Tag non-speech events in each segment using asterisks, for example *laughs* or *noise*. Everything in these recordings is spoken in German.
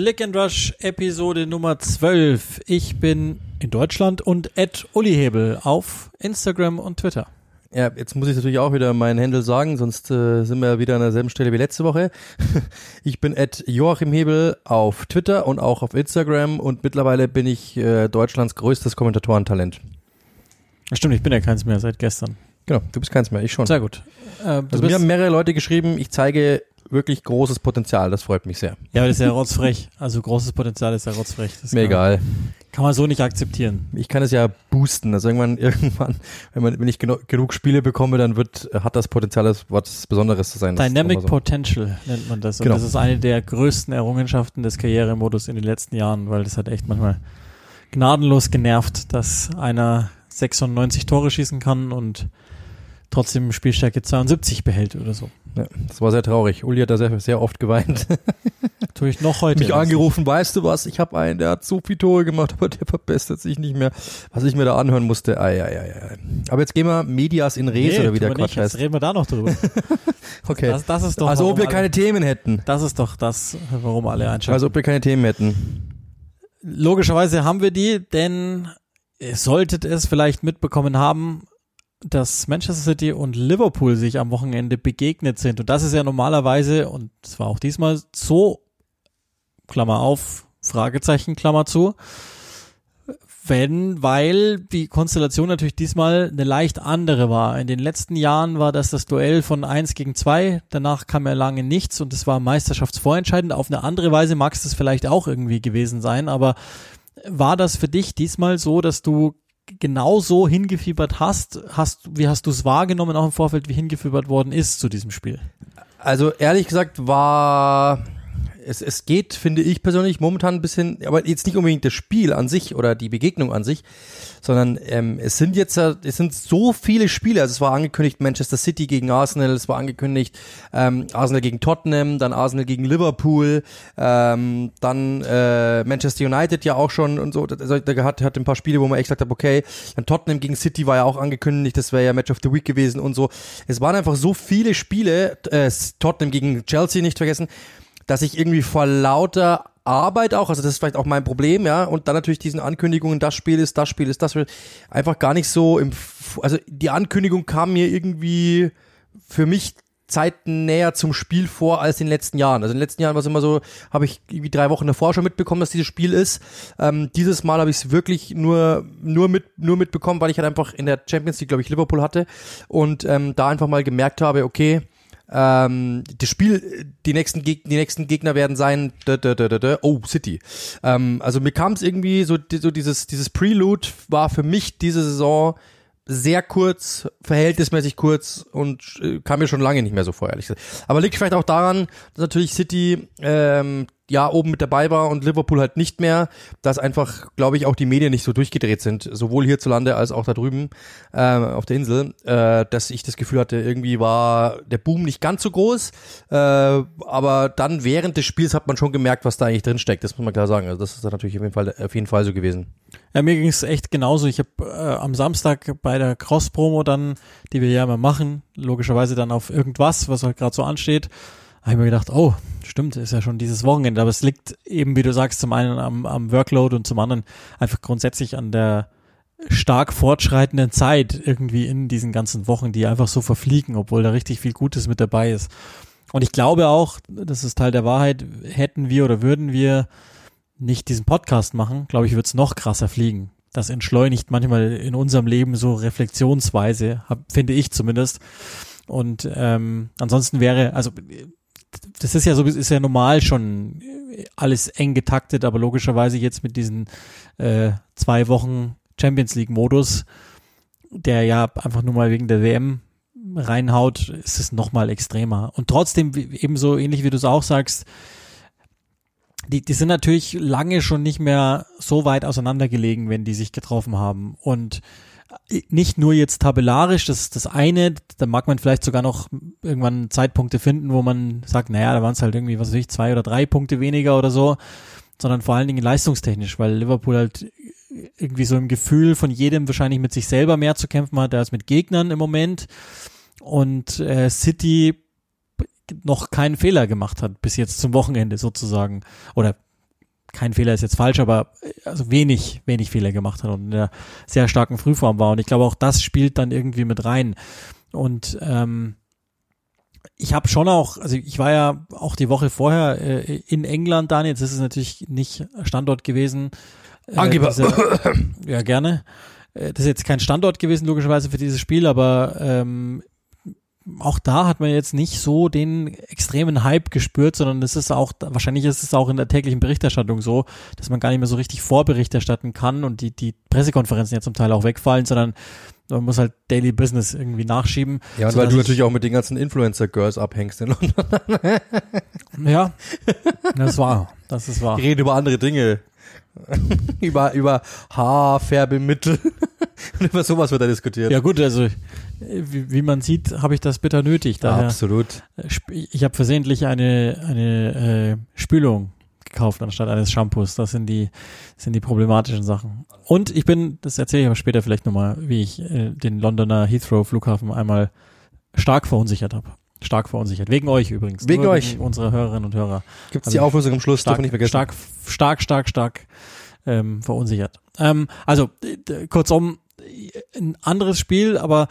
Click and Rush Episode Nummer 12. Ich bin in Deutschland und Ed Ullihebel auf Instagram und Twitter. Ja, jetzt muss ich natürlich auch wieder meinen Handel sagen, sonst äh, sind wir wieder an derselben Stelle wie letzte Woche. *laughs* ich bin Ed Joachim Hebel auf Twitter und auch auf Instagram und mittlerweile bin ich äh, Deutschlands größtes Kommentatorentalent. Stimmt, ich bin ja keins mehr seit gestern. Genau, du bist keins mehr, ich schon. Sehr gut. Äh, also mir haben mehrere Leute geschrieben, ich zeige wirklich großes Potenzial, das freut mich sehr. Ja, aber das ist ja rotzfrech. Also großes Potenzial ist ja rotzfrech. Das Mir kann, egal. Kann man so nicht akzeptieren. Ich kann es ja boosten. Also irgendwann, *laughs* irgendwann, wenn man, wenn ich genu genug Spiele bekomme, dann wird, hat das Potenzial, was Besonderes zu sein. Dynamic so. Potential nennt man das. Und genau. das ist eine der größten Errungenschaften des Karrieremodus in den letzten Jahren, weil das hat echt manchmal gnadenlos genervt, dass einer 96 Tore schießen kann und trotzdem Spielstärke 72 behält oder so. Ja, das war sehr traurig. Uli hat da sehr, sehr oft geweint. *laughs* Tue ich noch heute. Mich angerufen, weißt du was, ich habe einen, der hat so viele Tore gemacht, aber der verbessert sich nicht mehr. Was ich mir da anhören musste, ei, ei, ei, ei. Aber jetzt gehen wir Medias in Res nee, oder wie der Quatsch nicht. heißt. Jetzt reden wir da noch drüber. *laughs* okay. Das, das ist doch, also ob wir alle, keine Themen hätten. Das ist doch das, warum alle einschalten. Also ob wir keine Themen hätten. Logischerweise haben wir die, denn ihr solltet es vielleicht mitbekommen haben, dass Manchester City und Liverpool sich am Wochenende begegnet sind. Und das ist ja normalerweise, und es war auch diesmal so, Klammer auf, Fragezeichen, Klammer zu, wenn, weil die Konstellation natürlich diesmal eine leicht andere war. In den letzten Jahren war das das Duell von eins gegen zwei. danach kam ja lange nichts und es war meisterschaftsvorentscheidend. Auf eine andere Weise mag es das vielleicht auch irgendwie gewesen sein, aber war das für dich diesmal so, dass du genau so hingefiebert hast, hast, wie hast du es wahrgenommen, auch im Vorfeld, wie hingefiebert worden ist zu diesem Spiel? Also ehrlich gesagt war es, es geht, finde ich persönlich, momentan ein bisschen, aber jetzt nicht unbedingt das Spiel an sich oder die Begegnung an sich, sondern ähm, es sind jetzt, es sind so viele Spiele. Also es war angekündigt Manchester City gegen Arsenal, es war angekündigt ähm, Arsenal gegen Tottenham, dann Arsenal gegen Liverpool, ähm, dann äh, Manchester United ja auch schon und so. Also, da hat, hat ein paar Spiele, wo man echt gesagt hat, okay, dann Tottenham gegen City war ja auch angekündigt, das wäre ja Match of the Week gewesen und so. Es waren einfach so viele Spiele, äh, Tottenham gegen Chelsea nicht vergessen, dass ich irgendwie vor lauter Arbeit auch, also das ist vielleicht auch mein Problem, ja, und dann natürlich diesen Ankündigungen, das Spiel ist, das Spiel ist, das Spiel, einfach gar nicht so im, also die Ankündigung kam mir irgendwie für mich Zeiten näher zum Spiel vor als in den letzten Jahren. Also in den letzten Jahren war es immer so, habe ich irgendwie drei Wochen davor schon mitbekommen, dass dieses Spiel ist. Ähm, dieses Mal habe ich es wirklich nur nur mit nur mitbekommen, weil ich halt einfach in der Champions League, glaube ich, Liverpool hatte und ähm, da einfach mal gemerkt habe, okay, ähm, das Spiel, die nächsten, Geg die nächsten Gegner werden sein, da, da, da, da, da, oh, City. Ähm, also mir kam es irgendwie so, so dieses, dieses Prelude war für mich diese Saison sehr kurz, verhältnismäßig kurz und äh, kam mir schon lange nicht mehr so vor, ehrlich gesagt. Aber liegt vielleicht auch daran, dass natürlich City ähm, ja oben mit dabei war und Liverpool halt nicht mehr, dass einfach, glaube ich, auch die Medien nicht so durchgedreht sind, sowohl hierzulande als auch da drüben äh, auf der Insel, äh, dass ich das Gefühl hatte, irgendwie war der Boom nicht ganz so groß, äh, aber dann während des Spiels hat man schon gemerkt, was da eigentlich drin steckt, das muss man klar sagen. Also das ist dann natürlich auf jeden Fall, auf jeden Fall so gewesen. Ja, mir ging es echt genauso. Ich habe äh, am Samstag bei der Cross-Promo dann, die wir ja immer machen, logischerweise dann auf irgendwas, was halt gerade so ansteht, habe ich mir gedacht, oh, stimmt, ist ja schon dieses Wochenende. Aber es liegt eben, wie du sagst, zum einen am, am Workload und zum anderen einfach grundsätzlich an der stark fortschreitenden Zeit irgendwie in diesen ganzen Wochen, die einfach so verfliegen, obwohl da richtig viel Gutes mit dabei ist. Und ich glaube auch, das ist Teil der Wahrheit, hätten wir oder würden wir nicht diesen Podcast machen, glaube ich, würde es noch krasser fliegen. Das entschleunigt manchmal in unserem Leben so reflexionsweise, finde ich zumindest. Und ähm, ansonsten wäre, also das ist ja so, ist ja normal schon alles eng getaktet, aber logischerweise jetzt mit diesen äh, zwei Wochen Champions League Modus, der ja einfach nur mal wegen der WM reinhaut, ist es nochmal extremer. Und trotzdem, ebenso ähnlich wie du es auch sagst, die, die sind natürlich lange schon nicht mehr so weit auseinandergelegen, wenn die sich getroffen haben. Und nicht nur jetzt tabellarisch, das ist das eine, da mag man vielleicht sogar noch irgendwann Zeitpunkte finden, wo man sagt, naja, da waren es halt irgendwie, was weiß ich, zwei oder drei Punkte weniger oder so, sondern vor allen Dingen leistungstechnisch, weil Liverpool halt irgendwie so im Gefühl von jedem wahrscheinlich mit sich selber mehr zu kämpfen hat als mit Gegnern im Moment und äh, City noch keinen Fehler gemacht hat bis jetzt zum Wochenende sozusagen oder kein Fehler ist jetzt falsch, aber also wenig, wenig Fehler gemacht hat und in einer sehr starken Frühform war. Und ich glaube, auch das spielt dann irgendwie mit rein. Und ähm, ich habe schon auch, also ich war ja auch die Woche vorher äh, in England dann, jetzt ist es natürlich nicht Standort gewesen. Äh, Angeber. Diese, ja, gerne. Äh, das ist jetzt kein Standort gewesen, logischerweise für dieses Spiel, aber ähm, auch da hat man jetzt nicht so den extremen Hype gespürt, sondern es ist auch, wahrscheinlich ist es auch in der täglichen Berichterstattung so, dass man gar nicht mehr so richtig Vorbericht erstatten kann und die, die Pressekonferenzen ja zum Teil auch wegfallen, sondern man muss halt Daily Business irgendwie nachschieben. Ja, und weil du natürlich auch mit den ganzen Influencer-Girls abhängst in London. ja, das *laughs* war, das ist wahr. Die reden über andere Dinge. *laughs* über, über Haarfärbemittel. Und *laughs* über sowas wird da diskutiert. Ja gut, also wie, wie man sieht, habe ich das bitter nötig. Daher, Absolut. Äh, ich habe versehentlich eine, eine äh, Spülung gekauft anstatt eines Shampoos. Das sind die, sind die problematischen Sachen. Und ich bin, das erzähle ich aber später vielleicht nochmal, wie ich äh, den Londoner Heathrow Flughafen einmal stark verunsichert habe. Stark verunsichert. Wegen euch übrigens. Wegen Nur euch. Wegen unserer Hörerinnen und Hörer. Gibt es die Auflösung am Schluss? Stark, nicht vergessen. Stark, stark, stark, stark ähm, verunsichert. Ähm, also, kurzum, ein anderes Spiel, aber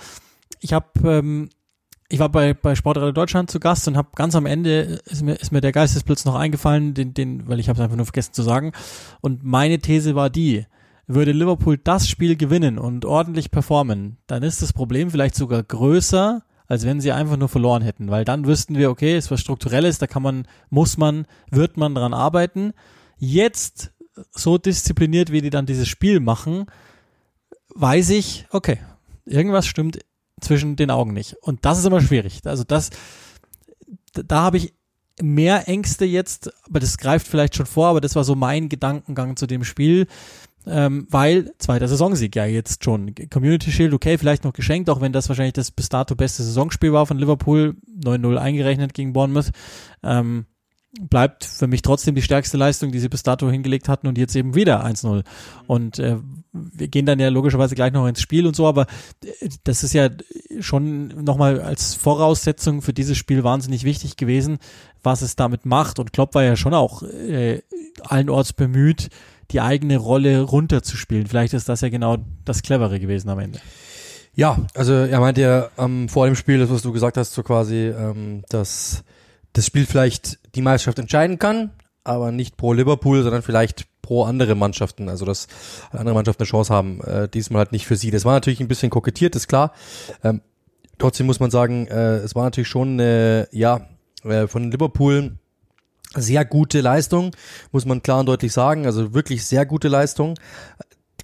ich habe ähm, ich war bei, bei Sportradio Deutschland zu Gast und habe ganz am Ende ist mir, ist mir der Geistesblitz noch eingefallen, den, den, weil ich habe es einfach nur vergessen zu sagen. Und meine These war die, würde Liverpool das Spiel gewinnen und ordentlich performen, dann ist das Problem vielleicht sogar größer, als wenn sie einfach nur verloren hätten, weil dann wüssten wir, okay, es was strukturelles, da kann man, muss man, wird man dran arbeiten. Jetzt so diszipliniert, wie die dann dieses Spiel machen, weiß ich, okay, irgendwas stimmt zwischen den Augen nicht. Und das ist immer schwierig. Also das, da habe ich mehr Ängste jetzt, aber das greift vielleicht schon vor, aber das war so mein Gedankengang zu dem Spiel, ähm, weil zweiter Saisonsieg ja jetzt schon. Community Shield, okay, vielleicht noch geschenkt, auch wenn das wahrscheinlich das bis dato beste Saisonspiel war von Liverpool, 9-0 eingerechnet gegen Bournemouth. Ähm, bleibt für mich trotzdem die stärkste Leistung, die sie bis dato hingelegt hatten und jetzt eben wieder 1-0. Und äh, wir gehen dann ja logischerweise gleich noch ins Spiel und so, aber äh, das ist ja schon nochmal als Voraussetzung für dieses Spiel wahnsinnig wichtig gewesen, was es damit macht. Und Klopp war ja schon auch äh, allenorts bemüht, die eigene Rolle runterzuspielen. Vielleicht ist das ja genau das Clevere gewesen am Ende. Ja, also er meinte ja ähm, vor dem Spiel, das was du gesagt hast, so quasi, ähm, dass das Spiel vielleicht die Meisterschaft entscheiden kann, aber nicht pro Liverpool, sondern vielleicht pro andere Mannschaften, also dass andere Mannschaften eine Chance haben, äh, diesmal halt nicht für sie. Das war natürlich ein bisschen kokettiert, ist klar. Ähm, trotzdem muss man sagen, äh, es war natürlich schon eine, ja, äh, von Liverpool sehr gute Leistung, muss man klar und deutlich sagen. Also wirklich sehr gute Leistung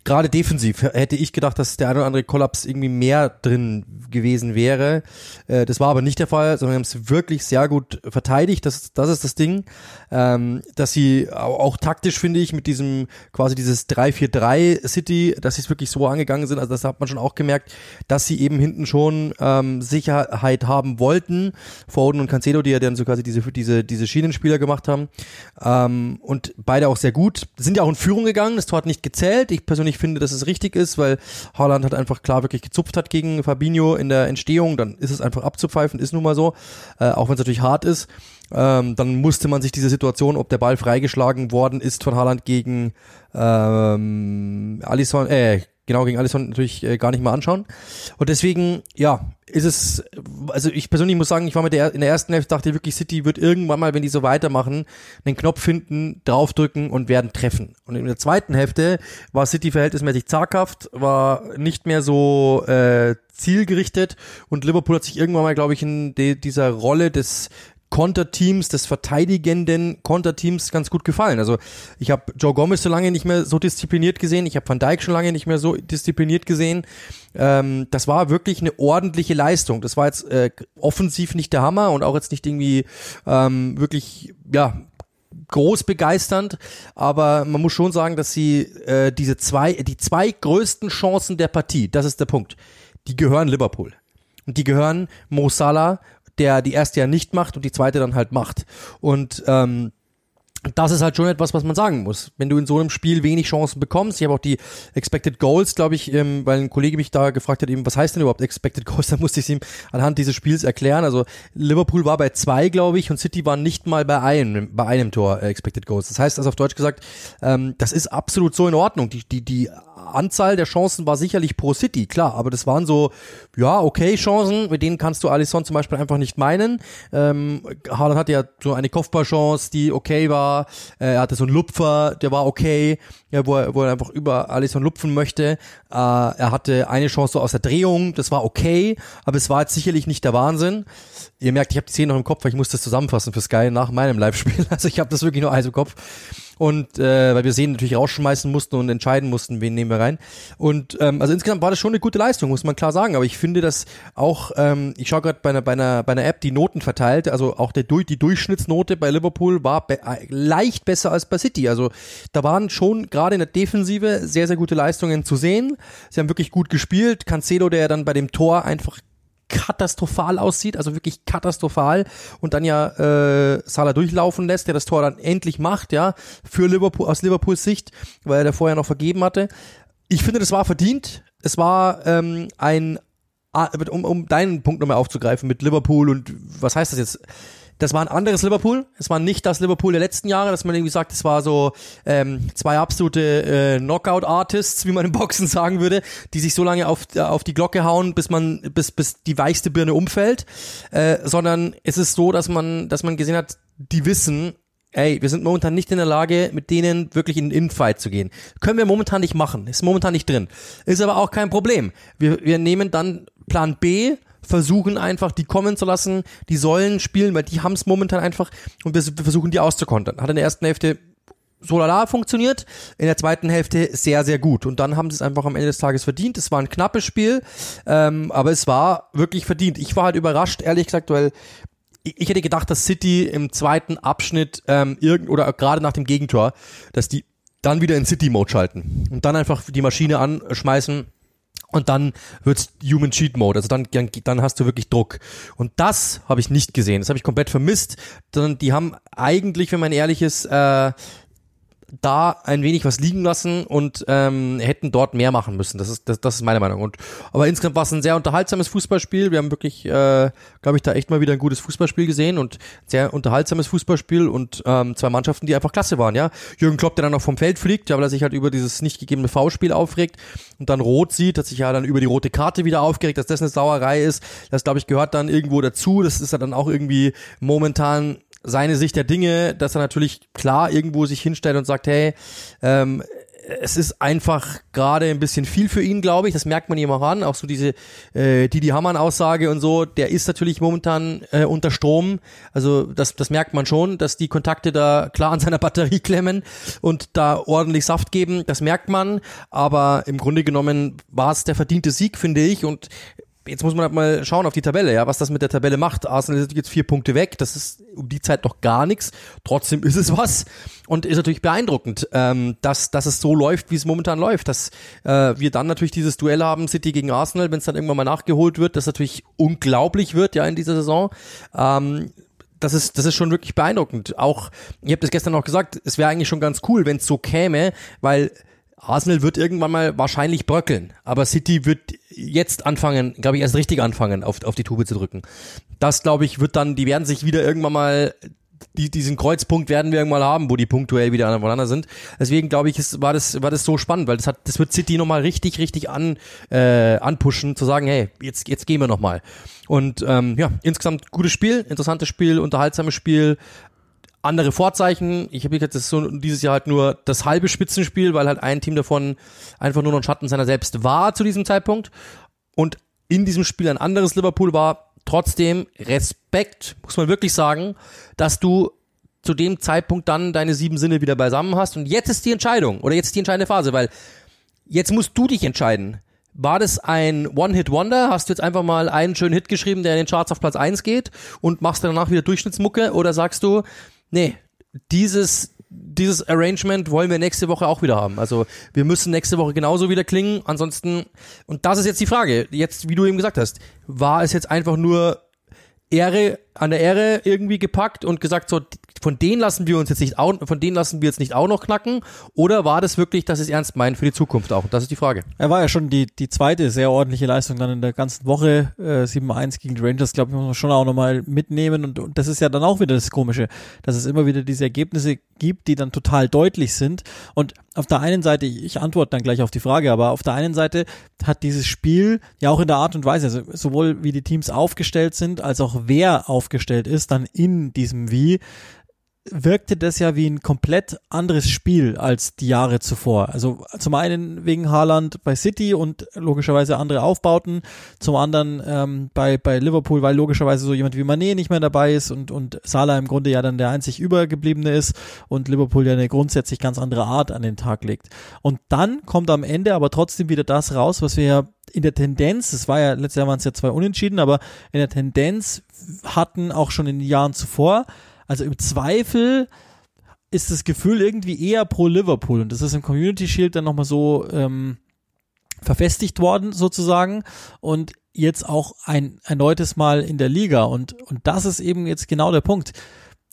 gerade defensiv hätte ich gedacht, dass der ein oder andere Kollaps irgendwie mehr drin gewesen wäre. Äh, das war aber nicht der Fall, sondern haben es wirklich sehr gut verteidigt. Das, das ist das Ding. Ähm, dass sie auch, auch taktisch, finde ich, mit diesem quasi dieses 3-4-3 City, dass sie es wirklich so angegangen sind. Also das hat man schon auch gemerkt, dass sie eben hinten schon ähm, Sicherheit haben wollten. Foden und Cancelo, die ja dann so quasi diese, diese, diese Schienenspieler gemacht haben. Ähm, und beide auch sehr gut. Sind ja auch in Führung gegangen. Das Tor hat nicht gezählt. Ich persönlich ich finde, dass es richtig ist, weil Haaland hat einfach klar wirklich gezupft hat gegen Fabinho in der Entstehung, dann ist es einfach abzupfeifen, ist nun mal so, äh, auch wenn es natürlich hart ist. Ähm, dann musste man sich diese Situation, ob der Ball freigeschlagen worden ist von Haaland gegen ähm, Alisson, äh, genau gegen Alisson natürlich äh, gar nicht mal anschauen. Und deswegen, ja, ist es, also ich persönlich muss sagen, ich war mit der in der ersten Hälfte dachte wirklich, City wird irgendwann mal, wenn die so weitermachen, einen Knopf finden, draufdrücken und werden treffen. Und in der zweiten Hälfte war City verhältnismäßig zaghaft, war nicht mehr so äh, zielgerichtet und Liverpool hat sich irgendwann mal, glaube ich, in de, dieser Rolle des Konterteams, des verteidigenden Konterteams ganz gut gefallen. Also ich habe Joe Gomez so lange nicht mehr so diszipliniert gesehen, ich habe Van Dijk schon lange nicht mehr so diszipliniert gesehen. Ähm, das war wirklich eine ordentliche Leistung. Das war jetzt äh, offensiv nicht der Hammer und auch jetzt nicht irgendwie ähm, wirklich, ja, groß begeisternd, aber man muss schon sagen, dass sie äh, diese zwei, die zwei größten Chancen der Partie, das ist der Punkt, die gehören Liverpool. Und die gehören Mo Salah der die erste ja nicht macht und die zweite dann halt macht. Und ähm, das ist halt schon etwas, was man sagen muss. Wenn du in so einem Spiel wenig Chancen bekommst, ich habe auch die Expected Goals, glaube ich, ähm, weil ein Kollege mich da gefragt hat, eben, was heißt denn überhaupt Expected Goals? *laughs* Da musste ich es ihm anhand dieses Spiels erklären. Also Liverpool war bei zwei, glaube ich, und City war nicht mal bei einem, bei einem Tor äh, Expected Goals. Das heißt also auf Deutsch gesagt, ähm, das ist absolut so in Ordnung. Die, die, die Anzahl der Chancen war sicherlich pro City, klar, aber das waren so, ja, okay Chancen, mit denen kannst du Alisson zum Beispiel einfach nicht meinen. Ähm, Haaland hatte ja so eine Kopfballchance, die okay war, äh, er hatte so einen Lupfer, der war okay, ja, wo, er, wo er einfach über Alisson lupfen möchte. Äh, er hatte eine Chance so aus der Drehung, das war okay, aber es war jetzt sicherlich nicht der Wahnsinn. Ihr merkt, ich habe die Szene noch im Kopf, weil ich muss das zusammenfassen für Sky nach meinem Live-Spiel. *laughs* Also ich habe das wirklich nur alles im Kopf und äh, weil wir sehen natürlich rausschmeißen mussten und entscheiden mussten, wen nehmen wir rein. Und ähm, also insgesamt war das schon eine gute Leistung, muss man klar sagen. Aber ich finde, dass auch, ähm, ich schaue gerade bei einer, bei, einer, bei einer App die Noten verteilt, also auch der, die Durchschnittsnote bei Liverpool war be äh, leicht besser als bei City. Also da waren schon gerade in der Defensive sehr, sehr gute Leistungen zu sehen. Sie haben wirklich gut gespielt. Cancelo, der dann bei dem Tor einfach katastrophal aussieht, also wirklich katastrophal und dann ja äh, Salah durchlaufen lässt, der das Tor dann endlich macht, ja, für Liverpool aus Liverpools Sicht, weil er da vorher noch vergeben hatte. Ich finde, das war verdient. Es war ähm, ein, um, um deinen Punkt nochmal aufzugreifen mit Liverpool und was heißt das jetzt? Das war ein anderes Liverpool. Es war nicht das Liverpool der letzten Jahre, dass man irgendwie sagt, es war so ähm, zwei absolute äh, Knockout-Artists, wie man im Boxen sagen würde, die sich so lange auf, auf die Glocke hauen, bis man, bis, bis die weichste Birne umfällt. Äh, sondern es ist so, dass man, dass man gesehen hat, die wissen, ey, wir sind momentan nicht in der Lage, mit denen wirklich in den Infight zu gehen. Können wir momentan nicht machen. Ist momentan nicht drin. Ist aber auch kein Problem. Wir, wir nehmen dann Plan B, versuchen einfach, die kommen zu lassen, die sollen spielen, weil die haben es momentan einfach und wir versuchen die auszukontern. Hat in der ersten Hälfte so lala funktioniert, in der zweiten Hälfte sehr, sehr gut. Und dann haben sie es einfach am Ende des Tages verdient. Es war ein knappes Spiel, ähm, aber es war wirklich verdient. Ich war halt überrascht, ehrlich gesagt, weil ich hätte gedacht, dass City im zweiten Abschnitt ähm, irgend oder gerade nach dem Gegentor, dass die dann wieder in City-Mode schalten und dann einfach die Maschine anschmeißen und dann wird's Human Cheat Mode, also dann, dann hast du wirklich Druck. Und das habe ich nicht gesehen, das habe ich komplett vermisst. Sondern die haben eigentlich, wenn man ehrlich ist, äh, da ein wenig was liegen lassen und ähm, hätten dort mehr machen müssen. Das ist, das, das ist meine Meinung. Und, aber insgesamt war es ein sehr unterhaltsames Fußballspiel. Wir haben wirklich, äh, glaube ich, da echt mal wieder ein gutes Fußballspiel gesehen und sehr unterhaltsames Fußballspiel und ähm, zwei Mannschaften, die einfach klasse waren. Ja, Jürgen Klopp, der dann noch vom Feld fliegt, ja, weil er sich halt über dieses nicht gegebene V-Spiel aufregt und dann rot sieht, hat sich ja dann über die rote Karte wieder aufgeregt, dass das eine Sauerei ist. Das, glaube ich, gehört dann irgendwo dazu. Das ist ja dann auch irgendwie momentan seine Sicht der Dinge, dass er natürlich klar irgendwo sich hinstellt und sagt, hey, ähm, es ist einfach gerade ein bisschen viel für ihn, glaube ich. Das merkt man ihm auch an. Auch so diese äh, Didi Hamann-Aussage und so, der ist natürlich momentan äh, unter Strom. Also das, das merkt man schon, dass die Kontakte da klar an seiner Batterie klemmen und da ordentlich Saft geben. Das merkt man. Aber im Grunde genommen war es der verdiente Sieg, finde ich. Und jetzt muss man halt mal schauen auf die Tabelle, ja, was das mit der Tabelle macht. Arsenal ist jetzt vier Punkte weg, das ist um die Zeit noch gar nichts. Trotzdem ist es was und ist natürlich beeindruckend, ähm, dass, dass es so läuft, wie es momentan läuft. Dass äh, wir dann natürlich dieses Duell haben, City gegen Arsenal, wenn es dann irgendwann mal nachgeholt wird, das natürlich unglaublich wird, ja, in dieser Saison. Ähm, das ist, das ist schon wirklich beeindruckend. Auch, ich habe das gestern auch gesagt, es wäre eigentlich schon ganz cool, wenn es so käme, weil Arsenal wird irgendwann mal wahrscheinlich bröckeln, aber City wird jetzt anfangen, glaube ich, erst richtig anfangen, auf, auf die Tube zu drücken. Das, glaube ich, wird dann, die werden sich wieder irgendwann mal die, diesen Kreuzpunkt werden wir irgendwann mal haben, wo die punktuell wieder aneinander sind. Deswegen glaube ich, ist, war das war das so spannend, weil das hat das wird City nochmal richtig richtig an äh, anpushen, zu sagen, hey, jetzt jetzt gehen wir nochmal. Und ähm, ja, insgesamt gutes Spiel, interessantes Spiel, unterhaltsames Spiel andere Vorzeichen. Ich habe jetzt so dieses Jahr halt nur das halbe Spitzenspiel, weil halt ein Team davon einfach nur noch ein Schatten seiner selbst war zu diesem Zeitpunkt. Und in diesem Spiel ein anderes Liverpool war. Trotzdem Respekt, muss man wirklich sagen, dass du zu dem Zeitpunkt dann deine sieben Sinne wieder beisammen hast. Und jetzt ist die Entscheidung oder jetzt ist die entscheidende Phase, weil jetzt musst du dich entscheiden. War das ein One-Hit-Wonder? Hast du jetzt einfach mal einen schönen Hit geschrieben, der in den Charts auf Platz eins geht und machst danach wieder Durchschnittsmucke? Oder sagst du, nee, dieses, dieses Arrangement wollen wir nächste Woche auch wieder haben. Also wir müssen nächste Woche genauso wieder klingen. Ansonsten, und das ist jetzt die Frage, jetzt, wie du eben gesagt hast, war es jetzt einfach nur Ehre an der Ehre irgendwie gepackt und gesagt, so, von denen lassen wir uns jetzt nicht auch, von denen lassen wir jetzt nicht auch noch knacken? Oder war das wirklich, dass es ernst meinen für die Zukunft auch? Das ist die Frage. Er war ja schon die, die zweite sehr ordentliche Leistung dann in der ganzen Woche. Äh, 7-1 gegen die Rangers, glaube ich, muss man schon auch nochmal mitnehmen. Und, und das ist ja dann auch wieder das Komische, dass es immer wieder diese Ergebnisse gibt, die dann total deutlich sind. Und auf der einen Seite, ich antworte dann gleich auf die Frage, aber auf der einen Seite hat dieses Spiel ja auch in der Art und Weise, also sowohl wie die Teams aufgestellt sind, als auch wer aufgestellt ist, dann in diesem Wie, wirkte das ja wie ein komplett anderes Spiel als die Jahre zuvor. Also zum einen wegen Haaland bei City und logischerweise andere Aufbauten, zum anderen ähm, bei, bei Liverpool, weil logischerweise so jemand wie Mané nicht mehr dabei ist und, und Salah im Grunde ja dann der einzig übergebliebene ist und Liverpool ja eine grundsätzlich ganz andere Art an den Tag legt. Und dann kommt am Ende aber trotzdem wieder das raus, was wir ja in der Tendenz, es war ja, letztes Jahr waren es ja zwei Unentschieden, aber in der Tendenz hatten auch schon in den Jahren zuvor, also im Zweifel ist das Gefühl irgendwie eher pro Liverpool. Und das ist im Community Shield dann nochmal so ähm, verfestigt worden sozusagen. Und jetzt auch ein erneutes Mal in der Liga. Und und das ist eben jetzt genau der Punkt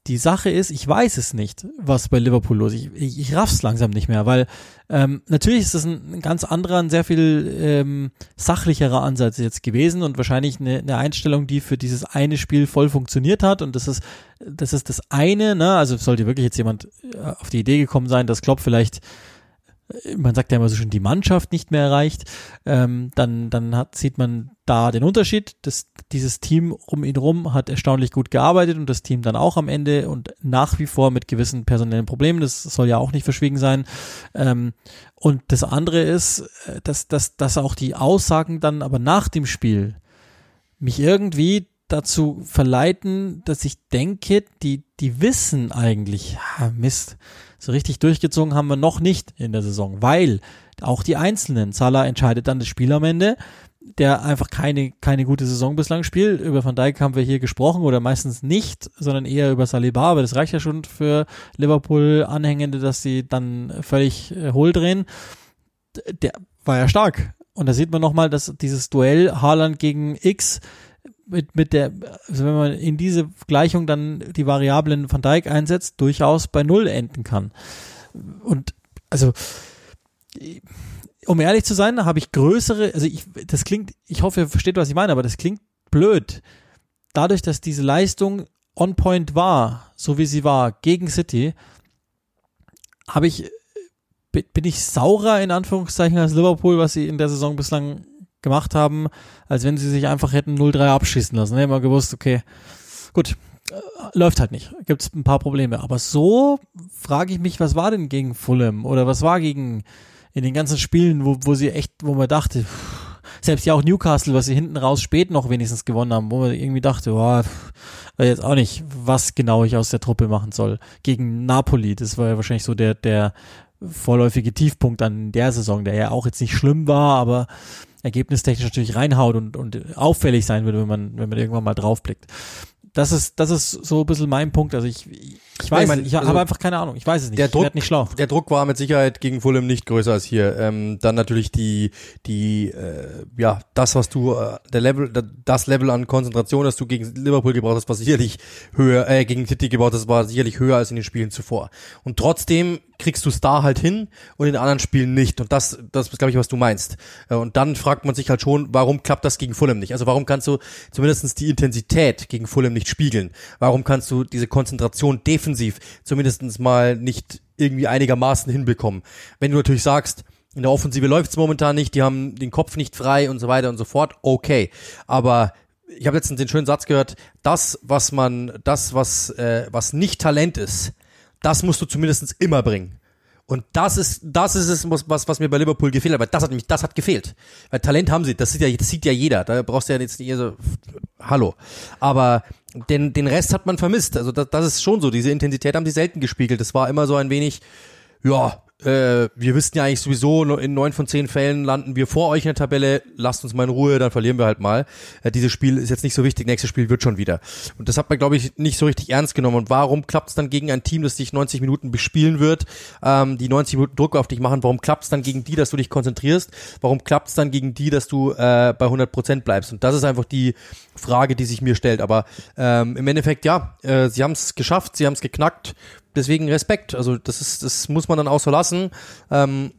die Sache ist, ich weiß es nicht, was bei Liverpool los ist. Ich, ich, ich raff's langsam nicht mehr, weil ähm, natürlich ist ein, ein ganz anderer, ein sehr viel ähm, sachlicherer Ansatz jetzt gewesen und wahrscheinlich eine, eine Einstellung, die für dieses eine Spiel voll funktioniert hat und das ist das ist das eine, ne? Also sollte wirklich jetzt jemand äh, auf die Idee gekommen sein, dass Klopp vielleicht man sagt ja immer so schon, die Mannschaft nicht mehr erreicht, ähm, dann, dann hat, sieht man da den Unterschied. Das, dieses Team um ihn rum hat erstaunlich gut gearbeitet und das Team dann auch am Ende und nach wie vor mit gewissen personellen Problemen. Das soll ja auch nicht verschwiegen sein. Ähm, und das andere ist, äh, dass, dass, dass auch die Aussagen dann aber nach dem Spiel mich irgendwie dazu verleiten, dass ich denke, die, die wissen eigentlich, ja, Mist, so richtig durchgezogen haben wir noch nicht in der Saison, weil auch die Einzelnen, Salah entscheidet dann das Spiel am Ende, der einfach keine, keine gute Saison bislang spielt. Über Van Dijk haben wir hier gesprochen oder meistens nicht, sondern eher über Saliba, aber das reicht ja schon für Liverpool-Anhängende, dass sie dann völlig äh, hohl drehen. Der war ja stark. Und da sieht man nochmal, dass dieses Duell Haaland gegen X mit, mit der, also wenn man in diese Gleichung dann die Variablen Van Dijk einsetzt, durchaus bei Null enden kann. Und also, um ehrlich zu sein, habe ich größere, also ich, das klingt, ich hoffe, ihr versteht, was ich meine, aber das klingt blöd. Dadurch, dass diese Leistung on point war, so wie sie war, gegen City, habe ich, bin ich saurer in Anführungszeichen als Liverpool, was sie in der Saison bislang gemacht haben, als wenn sie sich einfach hätten 0-3 abschießen lassen. Ne? Immer gewusst, okay, gut, äh, läuft halt nicht. Gibt es ein paar Probleme. Aber so frage ich mich, was war denn gegen Fulham oder was war gegen in den ganzen Spielen, wo, wo sie echt, wo man dachte, selbst ja auch Newcastle, was sie hinten raus spät noch wenigstens gewonnen haben, wo man irgendwie dachte, boah, jetzt auch nicht, was genau ich aus der Truppe machen soll. Gegen Napoli, das war ja wahrscheinlich so der, der vorläufige Tiefpunkt an der Saison, der ja auch jetzt nicht schlimm war, aber ergebnistechnisch natürlich reinhaut und, und auffällig sein würde, wenn man, wenn man irgendwann mal draufblickt. Das ist, das ist so ein bisschen mein Punkt. Also ich, ich weiß, ich, mein, ich also habe einfach keine Ahnung. Ich weiß es nicht. Der Druck, nicht schlau. Der Druck war mit Sicherheit gegen Fulham nicht größer als hier. Ähm, dann natürlich die, die, äh, ja, das, was du, äh, der Level, das Level an Konzentration, das du gegen Liverpool gebraucht hast, war sicherlich höher, äh, gegen City gebraucht hast, war sicherlich höher als in den Spielen zuvor. Und trotzdem kriegst du es da halt hin und in anderen Spielen nicht. Und das, das ist, glaube ich, was du meinst. Äh, und dann fragt man sich halt schon, warum klappt das gegen Fulham nicht? Also warum kannst du zumindestens die Intensität gegen Fulham nicht spiegeln? Warum kannst du diese Konzentration defensiv zumindestens mal nicht irgendwie einigermaßen hinbekommen? Wenn du natürlich sagst, in der Offensive läuft's momentan nicht, die haben den Kopf nicht frei und so weiter und so fort, okay. Aber ich habe letztens den schönen Satz gehört, das, was man, das, was, äh, was nicht Talent ist, das musst du zumindest immer bringen. Und das ist, das ist es, was, was mir bei Liverpool gefehlt hat, weil das hat nämlich, das hat gefehlt. Weil Talent haben sie, das sieht ja, das sieht ja jeder. Da brauchst du ja jetzt nicht so, hallo. Aber den, den Rest hat man vermisst. Also das, das ist schon so. Diese Intensität haben die selten gespiegelt. Das war immer so ein wenig, ja, äh, wir wissen ja eigentlich sowieso, in neun von zehn Fällen landen wir vor euch in der Tabelle, lasst uns mal in Ruhe, dann verlieren wir halt mal. Äh, dieses Spiel ist jetzt nicht so wichtig, nächstes Spiel wird schon wieder. Und das hat man, glaube ich, nicht so richtig ernst genommen. Und warum klappt es dann gegen ein Team, das dich 90 Minuten bespielen wird, ähm, die 90 Minuten Druck auf dich machen, warum klappt es dann gegen die, dass du dich konzentrierst? Warum klappt es dann gegen die, dass du äh, bei 100 Prozent bleibst? Und das ist einfach die Frage, die sich mir stellt. Aber ähm, im Endeffekt, ja, äh, sie haben es geschafft, sie haben es geknackt deswegen Respekt. Also das ist, das muss man dann auch so lassen. Ähm,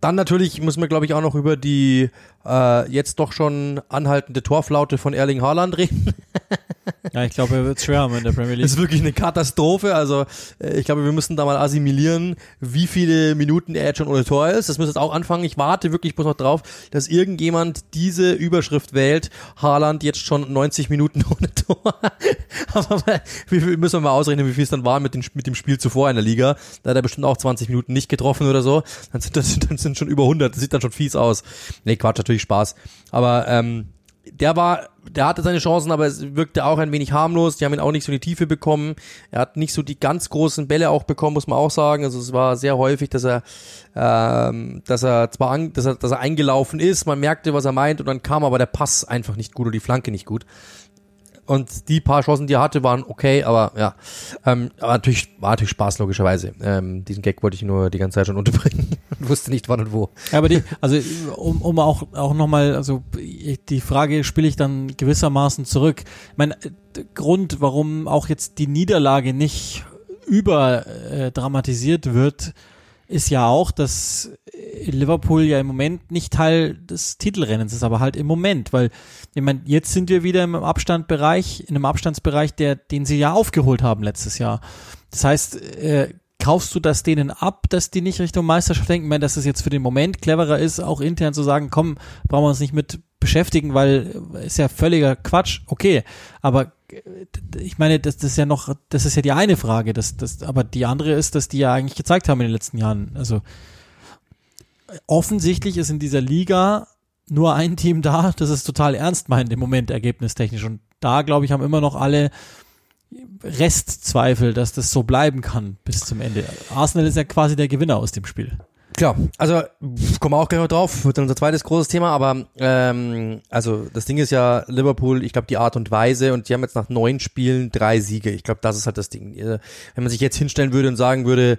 dann natürlich müssen wir, glaube ich, auch noch über die äh, jetzt doch schon anhaltende Torflaute von Erling Haaland reden. *laughs* ja, ich glaube, er wird schwer haben in der Premier League. Das ist wirklich eine Katastrophe. Also äh, ich glaube, wir müssen da mal assimilieren, wie viele Minuten er jetzt schon ohne Tor ist. Das muss jetzt auch anfangen. Ich warte wirklich bloß noch drauf, dass irgendjemand diese Überschrift wählt. Haaland jetzt schon 90 Minuten *laughs* ohne Tor. Aber wie müssen wir mal ausrechnen, wie viel es dann war mit, den, mit dem Spiel zuvor in der Liga. Da hat er bestimmt auch 20 Minuten nicht getroffen oder so. Dann sind das dann sind schon über 100. Das sieht dann schon fies aus. Nee, Quatsch, natürlich Spaß. Aber ähm, der war, der hatte seine Chancen, aber es wirkte auch ein wenig harmlos. Die haben ihn auch nicht so in die Tiefe bekommen. Er hat nicht so die ganz großen Bälle auch bekommen, muss man auch sagen. Also es war sehr häufig, dass er, ähm, dass er zwar, an, dass er, dass er eingelaufen ist, man merkte, was er meint, und dann kam aber der Pass einfach nicht gut oder die Flanke nicht gut. Und die paar Chancen, die er hatte, waren okay, aber ja. Ähm, aber natürlich war natürlich Spaß, logischerweise. Ähm, diesen Gag wollte ich nur die ganze Zeit schon unterbringen und *laughs* wusste nicht wann und wo. aber die, also um, um auch, auch nochmal, also die Frage spiele ich dann gewissermaßen zurück. Ich meine, Grund, warum auch jetzt die Niederlage nicht über äh, wird, ist ja auch, dass Liverpool ja im Moment nicht Teil des Titelrennens ist, aber halt im Moment, weil ich meine, jetzt sind wir wieder im Abstandbereich, in einem Abstandsbereich, der, den sie ja aufgeholt haben letztes Jahr. Das heißt, äh, kaufst du das denen ab, dass die nicht Richtung Meisterschaft denken? Ich meine, dass es jetzt für den Moment cleverer ist, auch intern zu sagen, komm, brauchen wir uns nicht mit beschäftigen, weil ist ja völliger Quatsch. Okay, aber ich meine, das, das ist ja noch, das ist ja die eine Frage, das, das, aber die andere ist, dass die ja eigentlich gezeigt haben in den letzten Jahren. Also offensichtlich ist in dieser Liga nur ein Team da, das ist total ernst meint im Moment ergebnistechnisch. Und da, glaube ich, haben immer noch alle Restzweifel, dass das so bleiben kann bis zum Ende. Arsenal ist ja quasi der Gewinner aus dem Spiel. Klar, also kommen wir auch gleich noch drauf, wird dann unser zweites großes Thema, aber ähm, also das Ding ist ja Liverpool, ich glaube die Art und Weise und die haben jetzt nach neun Spielen drei Siege. Ich glaube, das ist halt das Ding. Wenn man sich jetzt hinstellen würde und sagen würde,